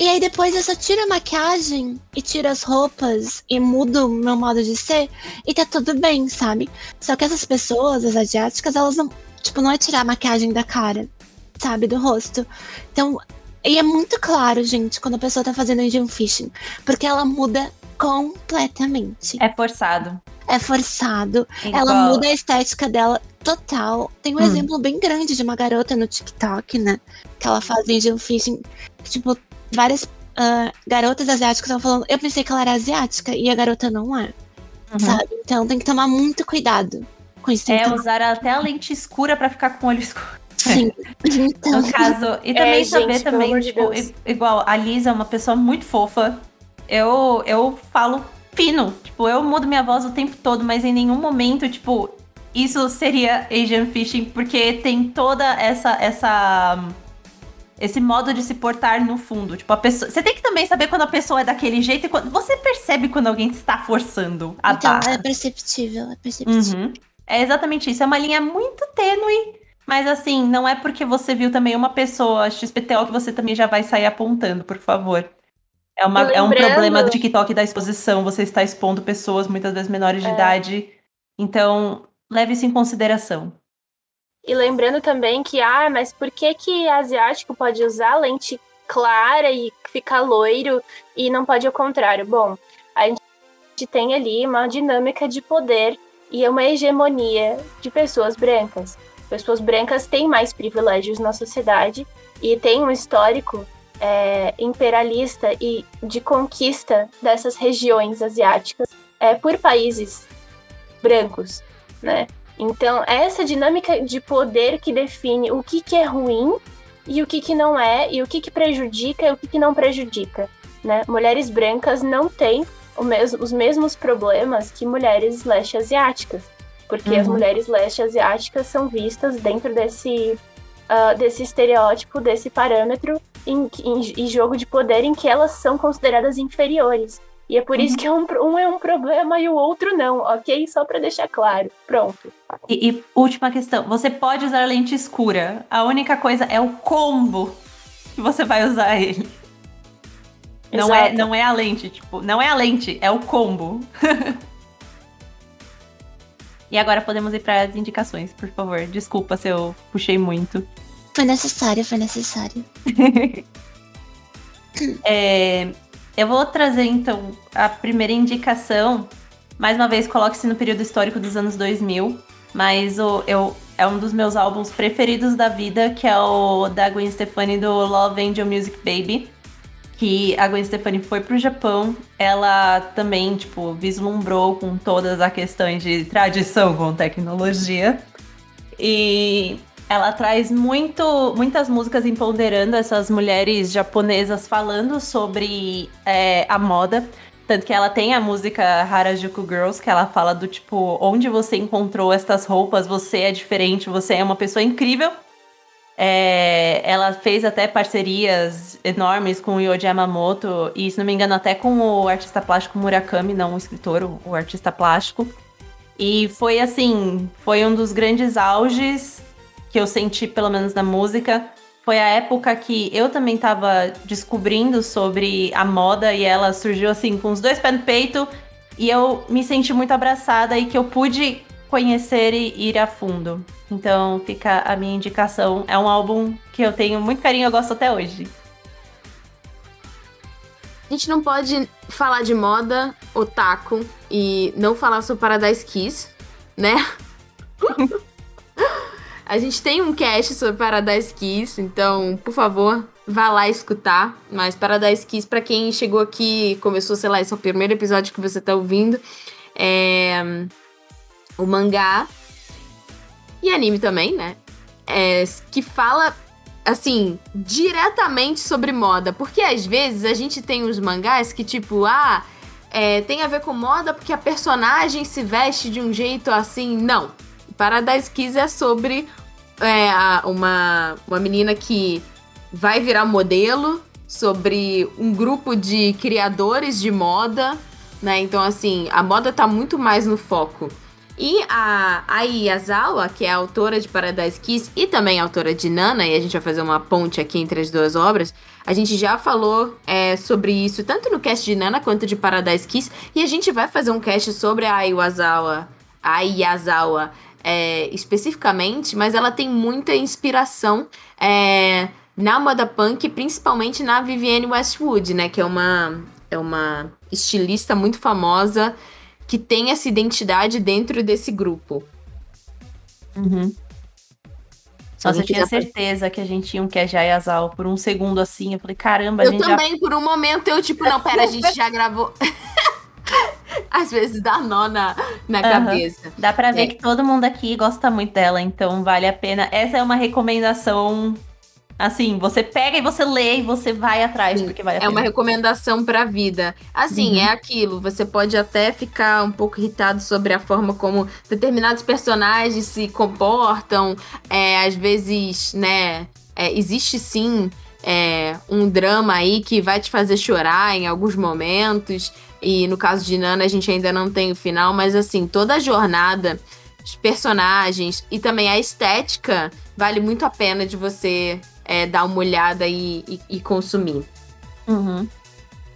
e aí depois eu só tiro a maquiagem e tiro as roupas e mudo meu modo de ser e tá tudo bem, sabe? Só que essas pessoas, as asiáticas, elas não. Tipo, não é tirar a maquiagem da cara, sabe? Do rosto. Então. E é muito claro, gente, quando a pessoa tá fazendo Asian Fishing. Porque ela muda completamente. É forçado. É forçado. Igual. Ela muda a estética dela total. Tem um hum. exemplo bem grande de uma garota no TikTok, né? Que ela faz Asian Fishing. Tipo, várias uh, garotas asiáticas estavam falando. Eu pensei que ela era asiática e a garota não é. Uhum. Sabe? Então tem que tomar muito cuidado. É, usar até a lente escura para ficar com o olho escuro. Sim. Então... No caso, e também é, saber gente, também, tipo, de igual, a Lisa é uma pessoa muito fofa. Eu, eu falo fino. Tipo, eu mudo minha voz o tempo todo, mas em nenhum momento, tipo, isso seria Asian Fishing, porque tem toda essa essa esse modo de se portar no fundo. Tipo, a pessoa. Você tem que também saber quando a pessoa é daquele jeito e quando. Você percebe quando alguém está forçando a então, barra. É perceptível, é perceptível. Uhum. É exatamente isso. É uma linha muito tênue. Mas assim, não é porque você viu também uma pessoa XPTO que você também já vai sair apontando, por favor. É, uma, é um problema do TikTok da exposição. Você está expondo pessoas muitas vezes menores de é. idade. Então, leve isso em consideração. E lembrando também que, ah, mas por que que asiático pode usar lente clara e ficar loiro e não pode ao contrário? Bom, a gente tem ali uma dinâmica de poder e uma hegemonia de pessoas brancas. Pessoas brancas têm mais privilégios na sociedade e tem um histórico é, imperialista e de conquista dessas regiões asiáticas é, por países brancos, né? Então, é essa dinâmica de poder que define o que, que é ruim e o que, que não é, e o que, que prejudica e o que, que não prejudica. Né? Mulheres brancas não têm os mesmos problemas que mulheres leste-asiáticas, porque uhum. as mulheres leste-asiáticas são vistas dentro desse, uh, desse estereótipo, desse parâmetro em, em, em jogo de poder em que elas são consideradas inferiores. E é por uhum. isso que é um, um, é um problema e o outro não, ok? Só para deixar claro. Pronto. E, e, última questão: você pode usar lente escura. A única coisa é o combo que você vai usar ele. Não é, não é a lente, tipo, não é a lente, é o combo. e agora podemos ir para as indicações, por favor. Desculpa se eu puxei muito. Foi necessário, foi necessário. é, eu vou trazer então a primeira indicação. Mais uma vez, coloque-se no período histórico dos anos 2000, mas o, eu, é um dos meus álbuns preferidos da vida, que é o da Gwen Stefani do Love Angel Music Baby. Que a Gwen Stefani foi pro Japão, ela também, tipo, vislumbrou com todas as questões de tradição com tecnologia. E ela traz muito, muitas músicas empoderando essas mulheres japonesas falando sobre é, a moda. Tanto que ela tem a música Harajuku Girls, que ela fala do tipo, onde você encontrou estas roupas, você é diferente, você é uma pessoa incrível. É, ela fez até parcerias enormes com o Yoji Yamamoto, e se não me engano, até com o artista plástico Murakami, não o escritor, o, o artista plástico. E foi assim, foi um dos grandes auges que eu senti, pelo menos na música, foi a época que eu também tava descobrindo sobre a moda e ela surgiu assim com os dois pés no peito e eu me senti muito abraçada e que eu pude conhecer e ir a fundo. Então fica a minha indicação. É um álbum que eu tenho muito carinho, eu gosto até hoje. A gente não pode falar de moda, otaku e não falar sobre Paradise Kiss, né? A gente tem um cast sobre Paradise Kiss, então, por favor, vá lá escutar. Mas Paradise Kiss, pra quem chegou aqui, começou, sei lá, esse é o primeiro episódio que você tá ouvindo, é o mangá e anime também, né? É, que fala, assim, diretamente sobre moda. Porque às vezes a gente tem uns mangás que, tipo, ah, é, tem a ver com moda porque a personagem se veste de um jeito assim. Não. Paradise Kiss é sobre é, uma, uma menina que vai virar modelo, sobre um grupo de criadores de moda, né? Então, assim, a moda tá muito mais no foco. E a Ai Yazawa, que é autora de Paradise Kiss e também autora de Nana, e a gente vai fazer uma ponte aqui entre as duas obras, a gente já falou é, sobre isso tanto no cast de Nana quanto de Paradise Kiss, e a gente vai fazer um cast sobre a Ai Yazawa, Yazawa é, especificamente, mas ela tem muita inspiração é, na moda punk, principalmente na Vivienne Westwood, né? Que é uma, é uma estilista muito famosa que tem essa identidade dentro desse grupo. Uhum. Nossa, eu tinha certeza que a gente tinha um Kejai Yazal por um segundo assim. Eu falei, caramba, a eu gente também, já... por um momento, eu, tipo, não, pera, a gente já gravou. às vezes dá nó na, na uhum. cabeça. Dá pra ver é. que todo mundo aqui gosta muito dela, então vale a pena. Essa é uma recomendação. Assim, você pega e você lê e você vai atrás, Sim, porque vale é pena. É uma recomendação pra vida. Assim, uhum. é aquilo. Você pode até ficar um pouco irritado sobre a forma como determinados personagens se comportam. É, às vezes, né? É, existe sim é, um drama aí que vai te fazer chorar em alguns momentos. E no caso de Nana, a gente ainda não tem o final, mas assim, toda a jornada, os personagens e também a estética vale muito a pena de você é, dar uma olhada e, e, e consumir. Uhum.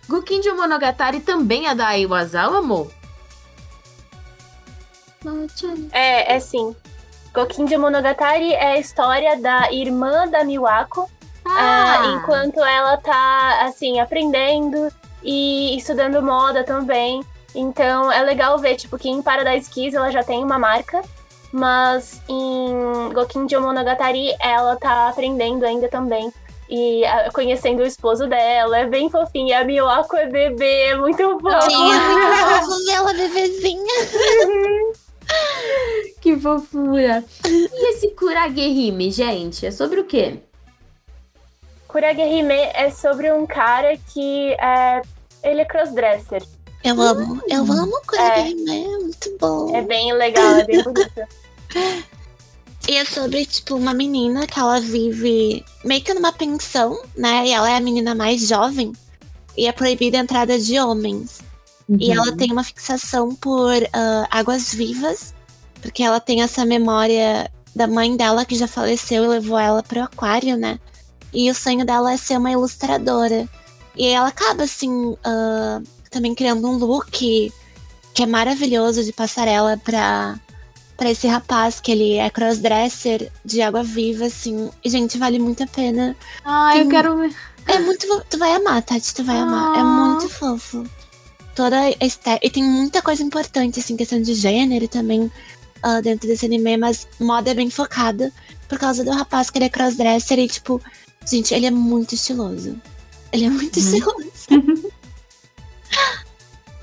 Gukinjo Monogatari também é da Iwasawa, amor? É, é sim. Gokinja Monogatari é a história da irmã da Miwako, Ah, ah, enquanto ela tá, assim, aprendendo e estudando moda também. Então é legal ver, tipo, que em Paradise Kiss ela já tem uma marca, mas em Gokinja Monogatari ela tá aprendendo ainda também. E ah, conhecendo o esposo dela, é bem fofinho. E a Miwako é bebê, é muito fofo. Sim, é ela bebezinha. que fofura. E esse Kuragehime, gente, é sobre o quê? Kuragehime é sobre um cara que é, ele é crossdresser. Eu amo, eu amo Kuragehime, é muito bom. É bem legal, é bem bonito. E é sobre, tipo, uma menina que ela vive meio que numa pensão, né? E ela é a menina mais jovem. E é proibida a entrada de homens. E ela tem uma fixação por ah, águas vivas, porque ela tem essa memória da mãe dela que já faleceu e levou ela pro aquário, né? E o sonho dela é ser uma ilustradora. E ela acaba, assim, ah, também criando um look que é maravilhoso de passarela pra, pra esse rapaz, que ele é crossdresser de água viva, assim. E, gente, vale muito a pena. Ah, eu Tem- quero ver. É muito. Tu vai amar, Tati, tu vai amar. É Ah. muito fofo. Toda a estética. E tem muita coisa importante, assim, questão de gênero também ah, dentro desse anime, mas moda é bem focada por causa do rapaz que ele é crossdresser e, tipo, gente, ele é muito estiloso. Ele é muito estiloso.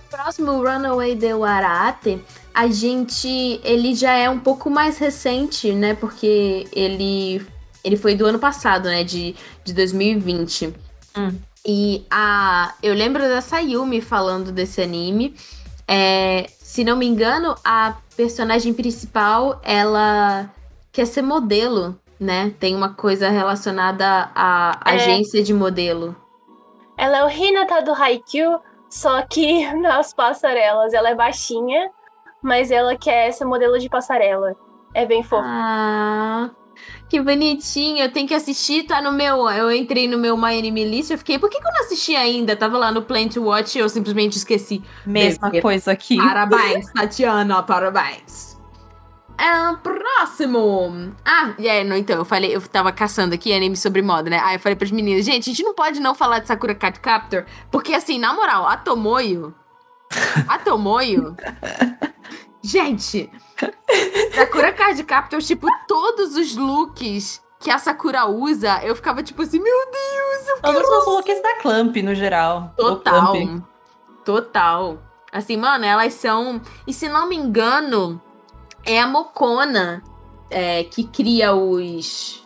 próximo Runaway de Warate, a gente. Ele já é um pouco mais recente, né? Porque ele. Ele foi do ano passado, né? De, de 2020. Hum. E a. Eu lembro da Sayumi falando desse anime. É, se não me engano, a personagem principal, ela quer ser modelo, né? Tem uma coisa relacionada à É. agência de modelo. Ela é o Hinata do Haikyuu, só que nas passarelas ela é baixinha, mas ela quer ser modelo de passarela. É bem fofo. Ah, que bonitinho. Eu tenho que assistir, tá no meu. Eu entrei no meu My Anime List, eu fiquei, por que, que eu não assisti ainda? Tava lá no Plan to Watch e eu simplesmente esqueci. Mesma coisa aqui. Parabéns, Tatiana, parabéns. É, próximo. Ah, é, não, então, eu falei, eu tava caçando aqui anime sobre moda, né? Aí eu falei pras meninas, gente, a gente não pode não falar de Sakura Card Captor, porque assim, na moral, a Tomoyo. A Tomoyo. gente, Sakura Card Captor, tipo, todos os looks que a Sakura usa, eu ficava tipo assim, meu Deus, eu Todos os looks da Clamp, no geral. Total. Total. Assim, mano, elas são. E se não me engano, é a Mocona é, que cria os.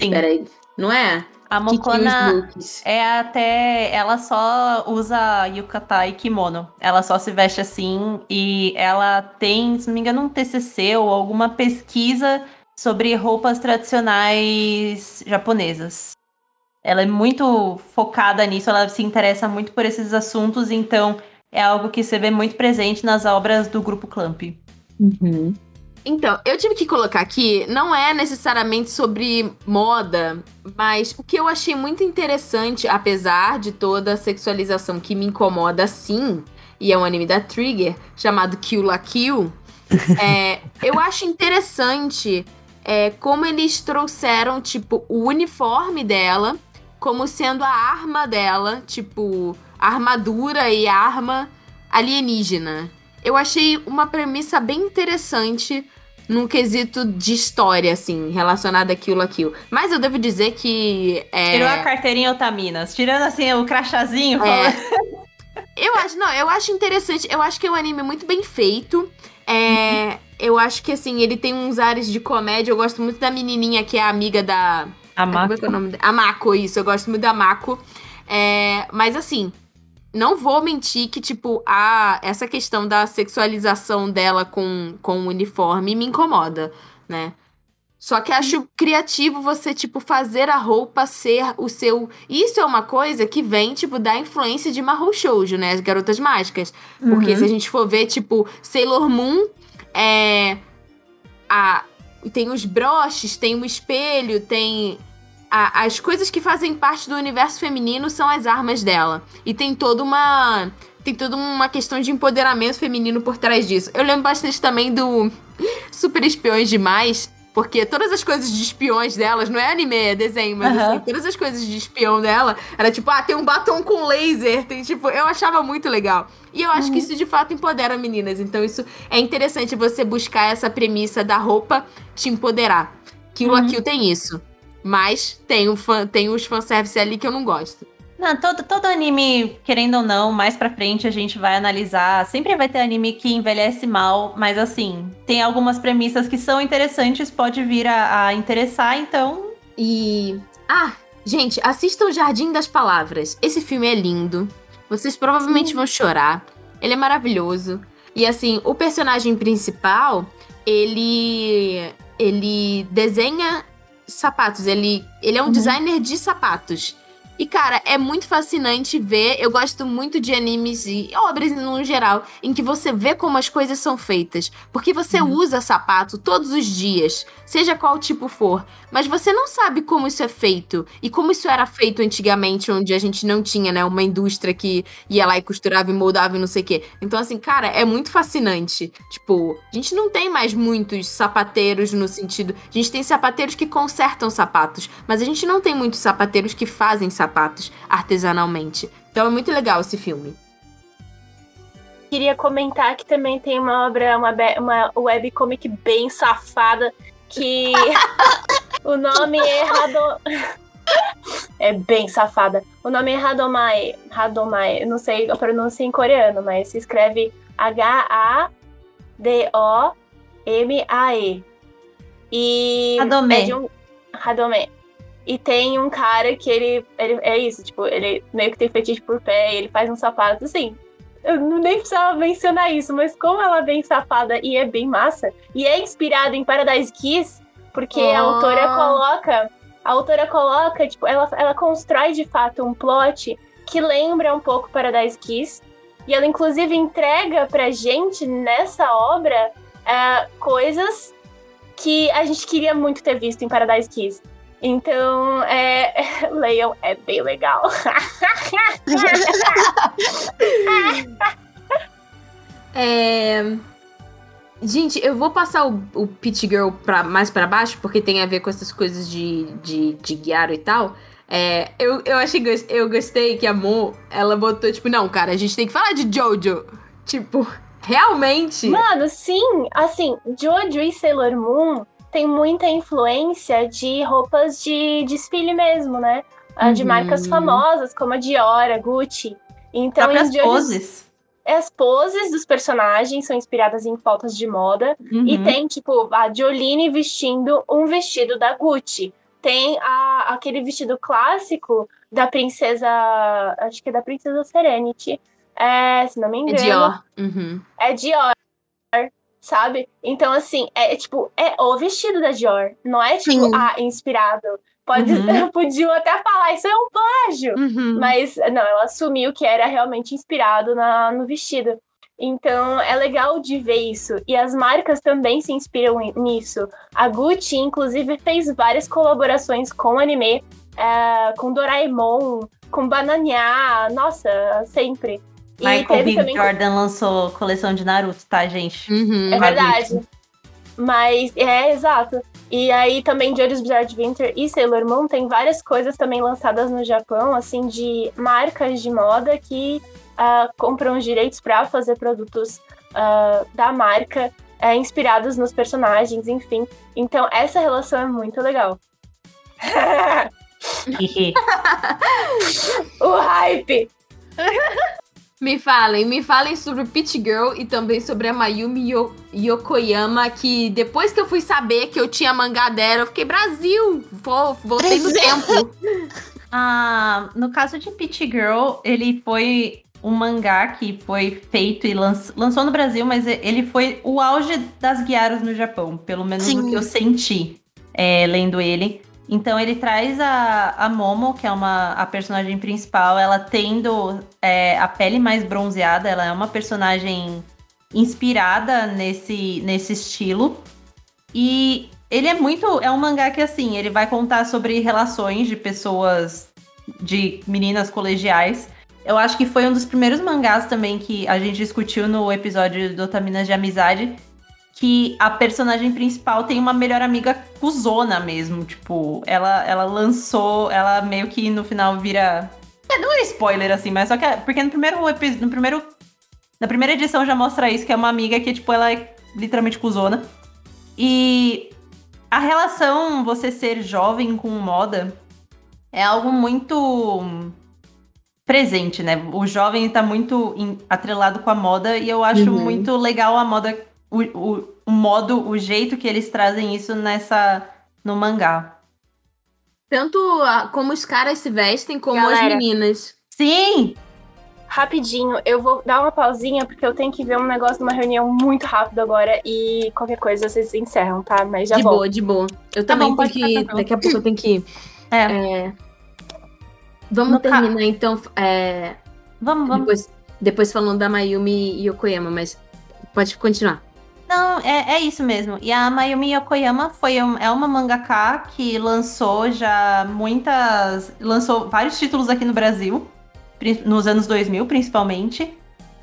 Sim. Peraí, não é? A Mocona os looks. é até. Ela só usa yukata e kimono. Ela só se veste assim. E ela tem, se não me engano, um TCC ou alguma pesquisa sobre roupas tradicionais japonesas. Ela é muito focada nisso, ela se interessa muito por esses assuntos, então é algo que você vê muito presente nas obras do grupo Clamp. Então, eu tive que colocar aqui, não é necessariamente sobre moda, mas o que eu achei muito interessante, apesar de toda a sexualização que me incomoda sim, e é um anime da Trigger, chamado Kill la Kill, é, eu acho interessante é, como eles trouxeram, tipo, o uniforme dela como sendo a arma dela, tipo, armadura e arma alienígena. Eu achei uma premissa bem interessante num quesito de história, assim, relacionada a Kill la Kill. Mas eu devo dizer que. É, Tirou a carteirinha Otaminas, tirando assim o crachazinho. É. Eu acho, não, eu acho interessante. Eu acho que é um anime muito bem feito. É, Eu acho que, assim, ele tem uns ares de comédia. Eu gosto muito da menininha que é amiga da. A Como é é o nome dela? A Mako, isso. Eu gosto muito da Mako. É, mas, assim, não vou mentir que, tipo, a, essa questão da sexualização dela com, com o uniforme me incomoda, né? Só que acho criativo você, tipo, fazer a roupa ser o seu. Isso é uma coisa que vem, tipo, da influência de Mahou Shoujo, né? As garotas mágicas. Porque Uhum. se a gente for ver, tipo, Sailor Moon é. A, tem os broches, tem o espelho, tem. A- as coisas que fazem parte do universo feminino são as armas dela. E tem toda uma. tem toda uma questão de empoderamento feminino por trás disso. Eu lembro bastante também do Super Espiões Demais, porque todas as coisas de espiões delas, não é anime, é desenho, mas Aham. assim, todas as coisas de espião dela, era tipo, ah, tem um batom com laser, tem tipo, eu achava muito legal. E eu acho que isso de fato empodera meninas, então isso é interessante você buscar essa premissa da roupa te empoderar. Kill la Kill tem isso. Mas tem, fã, tem os fanservice ali que eu não gosto. Não, todo, todo anime, querendo ou não, mais pra frente a gente vai analisar. Sempre vai ter anime que envelhece mal, mas assim, tem algumas premissas que são interessantes, pode vir a, a interessar, então. E. Ah, gente, assistam o Jardim das Palavras. Esse filme é lindo. Vocês provavelmente vão chorar. Ele é maravilhoso. E assim, o personagem principal, ele. Ele desenha sapatos. Ele, ele é um designer de sapatos. E, cara, é muito fascinante ver. Eu gosto muito de animes e obras no geral, em que você vê como as coisas são feitas. Porque você usa sapato todos os dias, seja qual tipo for. Mas você não sabe como isso é feito. E como isso era feito antigamente, onde a gente não tinha, né, uma indústria que ia lá e costurava e moldava e não sei o quê. Então, assim, cara, é muito fascinante. Tipo, a gente não tem mais muitos sapateiros no sentido. A gente tem sapateiros que consertam sapatos, mas a gente não tem muitos sapateiros que fazem sapatos artesanalmente. Então é muito legal esse filme. Queria comentar que também tem uma obra, uma, uma webcomic bem safada, que o nome é Rado... É bem safada. O nome é Hadomae. Hadomae. Eu não sei a pronúncia em coreano, mas se escreve H-A-D-O-M-A-E. E. Hadome. É um... Hadome. E tem um cara que ele, ele. É isso, tipo, ele meio que tem fetiche por pé ele faz um sapato assim. Eu não nem precisava mencionar isso, mas como ela é bem safada e é bem massa, e é inspirada em Paradise Kiss, porque a Oh. autora coloca. A autora coloca, tipo, ela, ela constrói de fato um plot que lembra um pouco Paradise Kiss. E ela, inclusive, entrega pra gente nessa obra é, coisas que a gente queria muito ter visto em Paradise Kiss. Então, é, leiam, é bem legal. É... Gente, eu vou passar o, o Pit Girl pra, mais pra baixo, porque tem a ver com essas coisas de, de, de Guiaro e tal. É, eu, eu achei eu gostei que a Mo, ela botou, tipo, não, cara, a gente tem que falar de Jojo. Tipo, realmente. Mano, sim, assim, Jojo e Sailor Moon tem muita influência de roupas de desfile mesmo, né? Ah, De Uhum. marcas famosas, como a Dior, a Gucci. Então, os Jojos- poses. as poses dos personagens são inspiradas em pautas de moda. E Uhum. tem, tipo, a Jolene vestindo um vestido da Gucci. Tem a- aquele vestido clássico da princesa. Acho que é da princesa Serenity. É, se não me É engano. Dior. Uhum. É Dior. Sabe? Então, assim, é tipo, é o vestido da Dior. Não é tipo, Sim. ah, inspirado. Pode, Uhum. Podiam até falar, isso é um plágio. Uhum. Mas não, ela assumiu que era realmente inspirado na, no vestido. Então é legal de ver isso. E as marcas também se inspiram nisso. A Gucci, inclusive, fez várias colaborações com anime, é, com Doraemon, com Bananiá, nossa, sempre. Michael B. também. Jordan lançou coleção de Naruto, tá, gente? Uhum. É Com a verdade. Mas é exato. E aí também Jojo's Bizarre Adventure e Sailor Moon tem várias coisas também lançadas no Japão, assim, de marcas de moda que ah, compram os direitos para fazer produtos ah, da marca, eh, inspirados nos personagens, enfim. Então essa relação é muito legal. o hype! Me falem, me falem sobre Pit Girl e também sobre a Mayumi Yo- Yokoyama, que depois que eu fui saber que eu tinha mangá dela, eu fiquei, Brasil! Vo- Voltei no tempo. Ah, no caso de Peach Girl, ele foi um mangá que foi feito e lanç- lançou no Brasil, mas ele foi o auge das guiaras no Japão, pelo menos Sim. o que eu senti é, lendo ele. Então ele traz a, a Momo, que é uma, a personagem principal, ela tendo é, a pele mais bronzeada, ela é uma personagem inspirada nesse, nesse estilo. E ele é muito. É um mangá que, assim, ele vai contar sobre relações de pessoas, de meninas colegiais. Eu acho que foi um dos primeiros mangás também que a gente discutiu no episódio do Otaminas de Amizade. Que a personagem principal tem uma melhor amiga cuzona mesmo. Tipo, ela, ela lançou, ela meio que no final vira. É, não é spoiler assim, mas só que. é- Porque no primeiro episódio. No primeiro. Na primeira edição já mostra isso, que é uma amiga que, tipo, ela é literalmente cuzona. E a relação você ser jovem com moda é algo muito presente, né? O jovem tá muito atrelado com a moda e eu acho Uhum. muito legal a moda, o, o, o modo, o jeito que eles trazem isso nessa no mangá. Tanto a- como os caras se vestem, como as Galera. meninas. Sim! Rapidinho, eu vou dar uma pausinha porque eu tenho que ver um negócio numa reunião muito rápido agora e qualquer coisa vocês encerram, tá? Mas já de volto. boa, de boa. Eu Tá também bom, tenho que. tranquilo. Daqui a pouco eu tenho que ir. É, É, Vamos No ca- terminar, então. é, vamos, vamos. depois, depois falando da Mayumi e Yokoyama, mas pode continuar. Não, é, é isso mesmo. E a Mayumi Yokoyama foi um- é uma mangaka que lançou já muitas. lançou vários títulos aqui no Brasil, nos anos 2000 principalmente.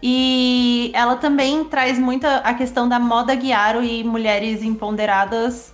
E ela também traz muita a questão da moda guiaro e mulheres empoderadas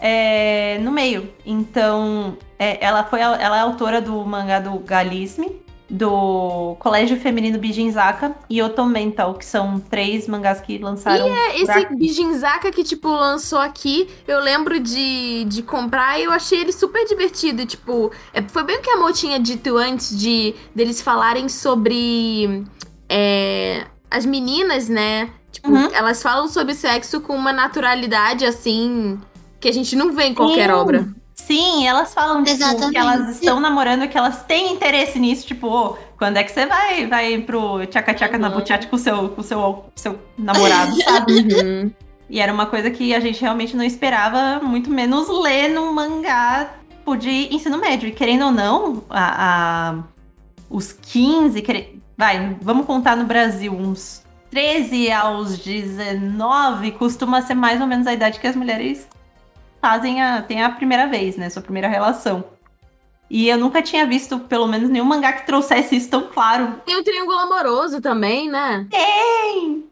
é, no meio. Então, é, ela foi ela é autora do mangá do Galisme, do Colégio Feminino Bijinzaka e Otomental, que são três mangás que lançaram. É, esse. Bijinzaka que, tipo, lançou aqui, eu lembro de, de comprar e eu achei ele super divertido. Tipo, é, foi bem o que a Mo tinha dito antes de deles falarem sobre é, as meninas, né? Tipo, Uhum. elas falam sobre sexo com uma naturalidade, assim, que a gente não vê em qualquer Sim. obra. Sim, elas falam tipo, que elas estão namorando, que elas têm interesse nisso, tipo, ô, quando é que você vai, vai pro tchaca-tchaca na Uhum. buchate com o seu, com seu, seu namorado, sabe? Uhum. E era uma coisa que a gente realmente não esperava, muito menos ler num mangá tipo, de ensino médio. E querendo ou não, a, a- os 15, quere- vai, vamos contar no Brasil, uns 13 aos 19 costuma ser mais ou menos a idade que as mulheres fazem a, tem a primeira vez, né? Sua primeira relação. E eu nunca tinha visto, pelo menos, nenhum mangá que trouxesse isso tão claro. Tem o Triângulo Amoroso também, né? Tem!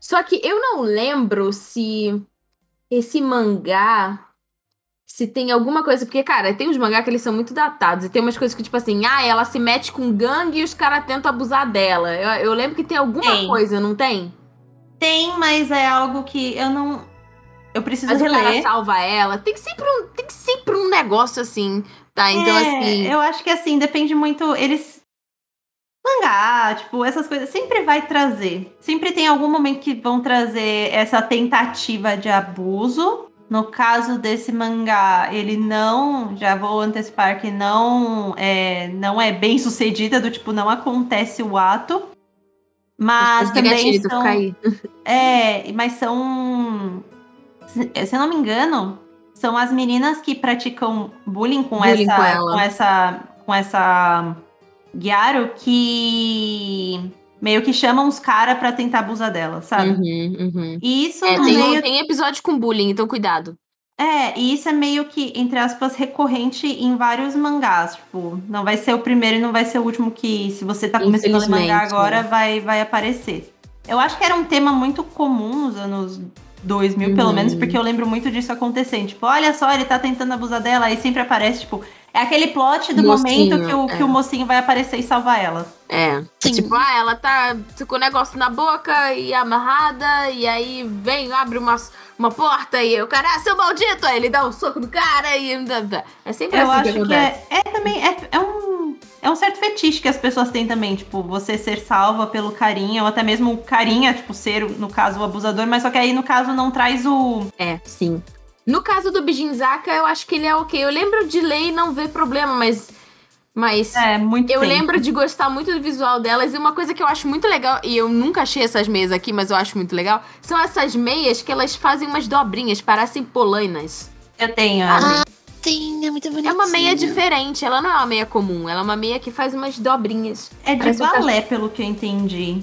Só que eu não lembro se esse mangá. Se tem alguma coisa. Porque, cara, tem uns mangá que eles são muito datados. E tem umas coisas que, tipo assim, ah, ela se mete com gangue e os caras tentam abusar dela. Eu, eu lembro que tem alguma Tem. coisa, não tem? Tem, mas é algo que eu não. Eu preciso Mas o cara reler. salva ela. Tem sempre um, tem sempre um negócio assim, tá? Então, É, assim. Eu acho que assim, depende muito. Eles. Mangá, tipo, essas coisas. Sempre vai trazer. Sempre tem algum momento que vão trazer essa tentativa de abuso. No caso desse mangá, ele não. Já vou antecipar que não é, não é bem sucedida, do tipo, não acontece o ato. Mas também são. É, mas são. Se se eu não me engano, são as meninas que praticam bullying com Bullying essa. com com essa. Com essa. Guiaro que meio que chamam os caras pra tentar abusar dela, sabe? Uhum, uhum. E isso É, no tem, meio. tem episódio com bullying, então cuidado. É, e isso é meio que, entre aspas, recorrente em vários mangás. Tipo, não vai ser o primeiro e não vai ser o último que, se você tá começando a ler mangá Infelizmente, agora, né? vai, vai aparecer. Eu acho que era um tema muito comum nos anos 2000, pelo Uhum. menos, porque eu lembro muito disso acontecendo. Tipo, olha só, ele tá tentando abusar dela, aí sempre aparece, tipo, é aquele plot do Mocinho, momento que o, que é. o mocinho vai aparecer e salvar ela. É. Sim. Tipo, ah, ela tá com o negócio na boca e amarrada, e aí vem, abre uma, uma porta e o cara, ah, seu maldito! Aí ele dá um soco no cara e. É sempre Eu assim acho que que, acontece. é, é também. É, é um. É um certo fetiche que as pessoas têm também, tipo, você ser salva pelo carinha, ou até mesmo o carinha, tipo, ser, no caso, o abusador, mas só que aí, no caso, não traz o. É, sim. No caso do Bijinzaka, eu acho que ele é ok. Eu lembro de ler e não ver problema, mas. Mas. É, muito Eu tempo. lembro de gostar muito do visual delas e uma coisa que eu acho muito legal, e eu nunca achei essas meias aqui, mas eu acho muito legal, são essas meias que elas fazem umas dobrinhas, parecem polainas. Eu tenho. é. Ah, é muito bonitinho. É uma meia diferente, ela não é uma meia comum, ela é uma meia que faz umas dobrinhas. é de um balé, pelo que eu entendi.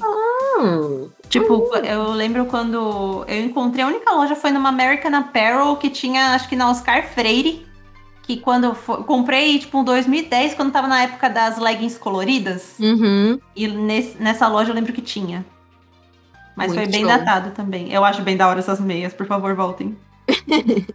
Hum. Tipo, eu lembro quando eu encontrei, a única loja foi numa American Apparel que tinha, acho que na Oscar Freire. que quando eu fo- comprei, tipo, em 2010, quando tava na época das leggings coloridas. Uhum. E nesse- nessa loja eu lembro que tinha. Mas Muito foi bem show. datado também. Eu acho bem da hora essas meias, por favor, voltem.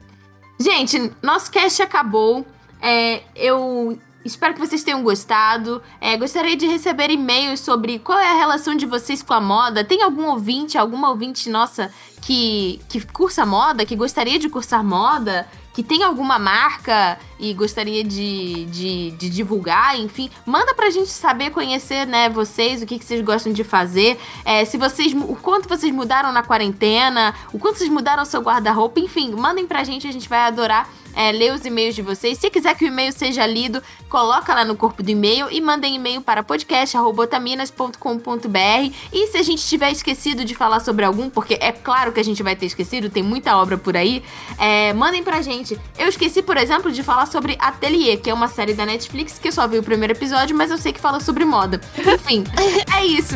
Gente, nosso cast acabou. É, eu espero que vocês tenham gostado. É, gostaria de receber e-mails sobre qual é a relação de vocês com a moda. Tem algum ouvinte, alguma ouvinte nossa que, que cursa moda, que gostaria de cursar moda? Que tem alguma marca e gostaria de, de, de divulgar, enfim, manda pra gente saber, conhecer, né, vocês, o que, que vocês gostam de fazer. É, se vocês, o quanto vocês mudaram na quarentena, o quanto vocês mudaram o seu guarda-roupa, enfim, mandem pra gente, a gente vai adorar é, ler os e-mails de vocês. Se quiser que o e-mail seja lido, coloca lá no corpo do e-mail e mandem e-mail para podcast.otaminas.com.br. E se a gente tiver esquecido de falar sobre algum, porque é claro que a gente vai ter esquecido, tem muita obra por aí, é, mandem pra gente. Eu esqueci, por exemplo, de falar sobre Atelier, que é uma série da Netflix que eu só vi o primeiro episódio, mas eu sei que fala sobre moda. Enfim, é isso.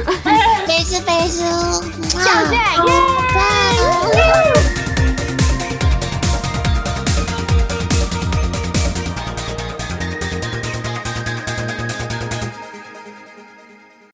Beijo, beijo. Tchau, gente! Tchau.